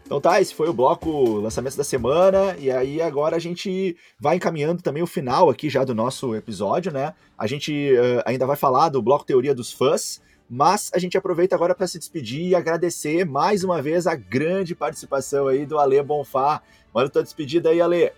Então tá, esse foi o bloco lançamentos da semana, e aí agora a gente vai encaminhando também o final aqui já do nosso episódio, né? A gente eh, ainda vai falar do bloco Teoria dos Fãs, mas a gente aproveita agora para se despedir e agradecer mais uma vez a grande participação aí do Ale Bonfá. Manda tua despedida aí, Ale.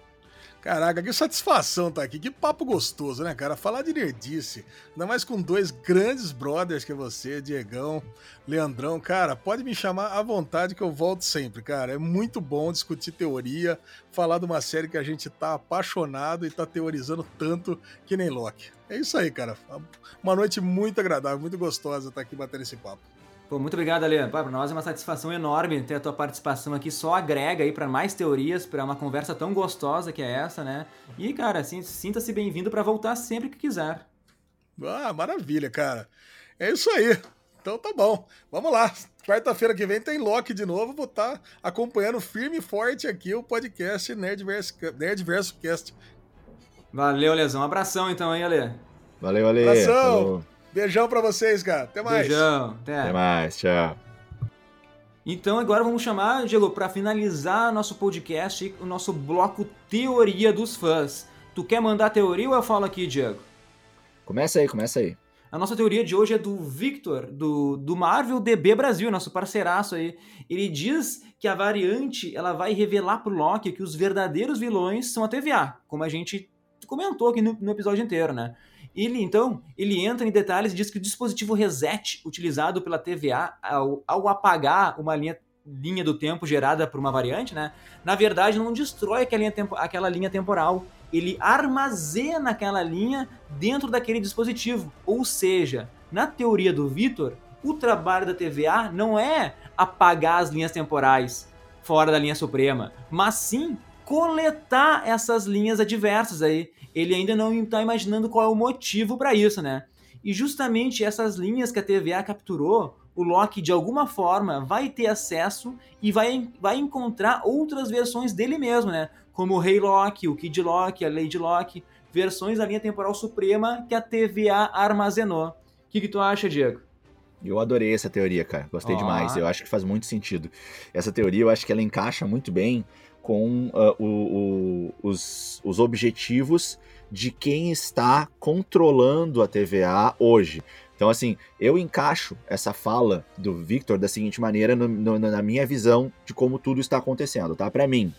Caraca, que satisfação tá aqui. Que papo gostoso, né, cara? Falar de nerdice. Ainda mais com dois grandes brothers que é você, Diegão, Leandrão. Cara, pode me chamar à vontade que eu volto sempre, cara. É muito bom discutir teoria, falar de uma série que a gente tá apaixonado e tá teorizando tanto que nem Loki. É isso aí, cara. Uma noite muito agradável, muito gostosa estar aqui batendo esse papo. Pô, muito obrigado, Ale. Para nós é uma satisfação enorme ter a tua participação aqui. Só agrega aí para mais teorias, para uma conversa tão gostosa que é essa, né? E, cara, assim, sinta-se bem-vindo para voltar sempre que quiser. Ah, maravilha, cara. É isso aí. Então tá bom. Vamos lá. Quarta-feira que vem tem Loki de novo. Vou estar tá acompanhando firme e forte aqui o podcast Nerdverso, Nerdverso Cast. Valeu, Lesão. Um abração então aí, Ale. Valeu, Ale. Abração. Falou. Beijão pra vocês, cara. Até mais. Beijão. Até, Até mais. Tchau. Então agora vamos chamar, Diego, para finalizar nosso podcast, o nosso bloco Teoria dos Fãs. Tu quer mandar a teoria ou eu falo aqui, Diego? Começa aí, começa aí. A nossa teoria de hoje é do Victor, do, do Marvel DB Brasil, nosso parceiraço aí. Ele diz que a variante ela vai revelar pro Loki que os verdadeiros vilões são a TVA, como a gente comentou aqui no, no episódio inteiro, né? Ele, então, ele entra em detalhes e diz que o dispositivo reset utilizado pela TVA ao, ao apagar uma linha, linha do tempo gerada por uma variante, né? Na verdade, não destrói aquela linha, tempo, aquela linha temporal. Ele armazena aquela linha dentro daquele dispositivo. Ou seja, na teoria do Vitor, o trabalho da TVA não é apagar as linhas temporais fora da linha suprema, mas sim coletar essas linhas adversas aí ele ainda não está imaginando qual é o motivo para isso, né? E justamente essas linhas que a TVA capturou, o Loki de alguma forma vai ter acesso e vai, vai encontrar outras versões dele mesmo, né? Como o Rei Loki, o Kid Loki, a Lady Loki, versões da linha temporal suprema que a TVA armazenou. O que, que tu acha, Diego? Eu adorei essa teoria, cara. Gostei oh. demais. Eu acho que faz muito sentido. Essa teoria, eu acho que ela encaixa muito bem com uh, o, o, os, os objetivos de quem está controlando a TVA hoje. Então, assim, eu encaixo essa fala do Victor da seguinte maneira no, no, na minha visão de como tudo está acontecendo, tá? Para mim,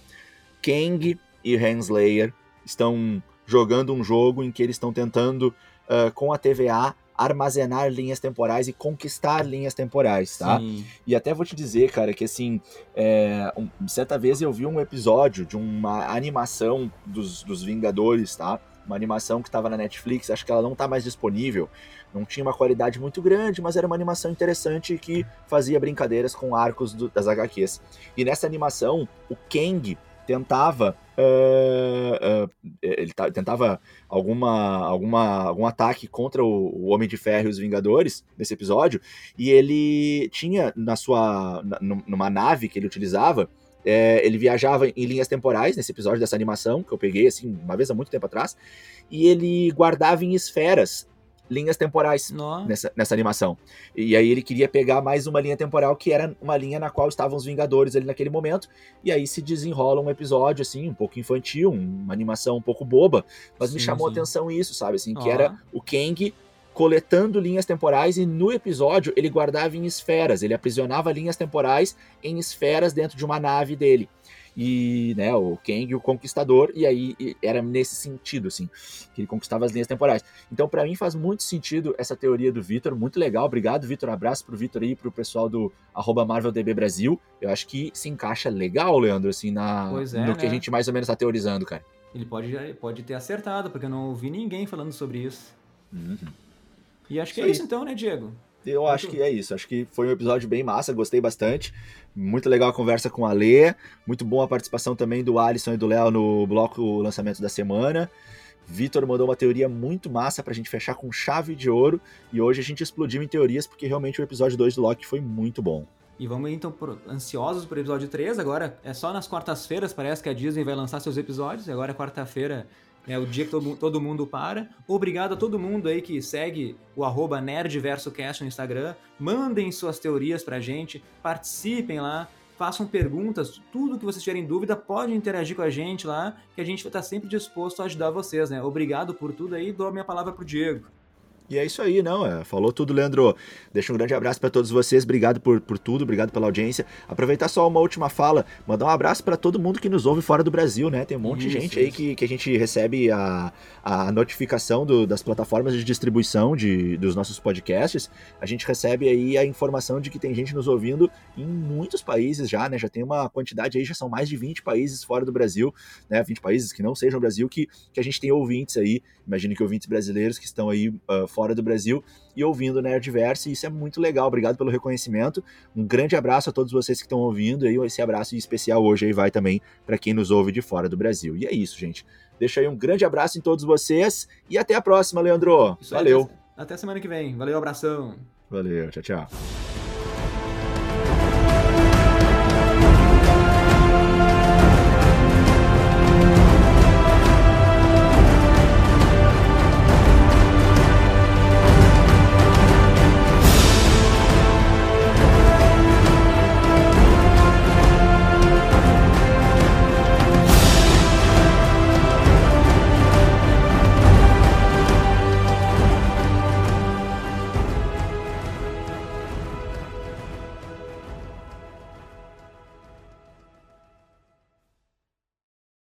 Kang e Henslayer estão jogando um jogo em que eles estão tentando, uh, com a TVA, armazenar linhas temporais e conquistar linhas temporais, tá? Sim. E até vou te dizer, cara, que assim, é, um, certa vez eu vi um episódio de uma animação dos, dos Vingadores, tá? Uma animação que estava na Netflix, acho que ela não está mais disponível. Não tinha uma qualidade muito grande, mas era uma animação interessante que fazia brincadeiras com arcos do, das HQs. E nessa animação, o Kang tentava uh, uh, ele tentava alguma, alguma, algum ataque contra o, o, Homem de Ferro e os Vingadores nesse episódio e ele tinha na sua na, numa nave que ele utilizava é, ele viajava em linhas temporais nesse episódio dessa animação que eu peguei assim uma vez há muito tempo atrás e ele guardava em esferas linhas temporais nessa, nessa animação. E aí ele queria pegar mais uma linha temporal que era uma linha na qual estavam os Vingadores ali naquele momento. E aí se desenrola um episódio assim, um pouco infantil, uma animação um pouco boba, mas sim, me chamou sim. a atenção isso, sabe? Assim, que era o Kang coletando linhas temporais e no episódio ele guardava em esferas, ele aprisionava linhas temporais em esferas dentro de uma nave dele e né, o Kang o Conquistador, e aí era nesse sentido, assim, que ele conquistava as linhas temporais. Então, para mim, faz muito sentido essa teoria do Vitor, muito legal. Obrigado, Vitor. Abraço pro Vitor aí, pro pessoal do MarvelDB Brasil. Eu acho que se encaixa legal, Leandro, assim, na, é, no né? que a gente mais ou menos tá teorizando, cara. Ele pode, pode ter acertado, porque eu não ouvi ninguém falando sobre isso. Uhum. E acho que isso é isso então, né, Diego? Eu acho que é isso. Acho que foi um episódio bem massa, gostei bastante. Muito legal a conversa com a Lê. Muito boa a participação também do Alisson e do Léo no bloco lançamento da semana. Vitor mandou uma teoria muito massa pra gente fechar com chave de ouro. E hoje a gente explodiu em teorias, porque realmente o episódio 2 do Loki foi muito bom. E vamos então por, ansiosos pro episódio 3 agora. É só nas quartas-feiras, parece que a Disney vai lançar seus episódios. E agora é quarta-feira é o dia que todo, todo, mundo para. Obrigado a todo mundo aí que segue o arroba NerdVersoCast no Instagram. Mandem suas teorias pra gente, participem lá, façam perguntas, tudo que vocês tiverem dúvida, pode interagir com a gente lá, que a gente vai estar sempre disposto a ajudar vocês, né? Obrigado por tudo aí, dou a minha palavra pro Diego. E é isso aí, não. É, falou tudo, Leandro. Deixa um grande abraço para todos vocês. Obrigado por, por tudo, obrigado pela audiência. Aproveitar só uma última fala, mandar um abraço para todo mundo que nos ouve fora do Brasil, né? Tem um monte isso, de gente isso. aí que, que a gente recebe a, a notificação do, das plataformas de distribuição de, dos nossos podcasts. A gente recebe aí a informação de que tem gente nos ouvindo em muitos países já, né? Já tem uma quantidade aí, já são mais de 20 países fora do Brasil, né? 20 países que não sejam Brasil, que, que a gente tem ouvintes aí. Imagino que ouvintes brasileiros que estão aí uh, fora do Brasil e ouvindo Nerdverse, e isso é muito legal. Obrigado pelo reconhecimento. Um grande abraço a todos vocês que estão ouvindo, e esse abraço especial hoje aí vai também para quem nos ouve de fora do Brasil. E é isso, gente. Deixa aí um grande abraço em todos vocês e até a próxima, Leandro. Isso Valeu. Aí, até, até semana que vem. Valeu, abração. Valeu, tchau, tchau.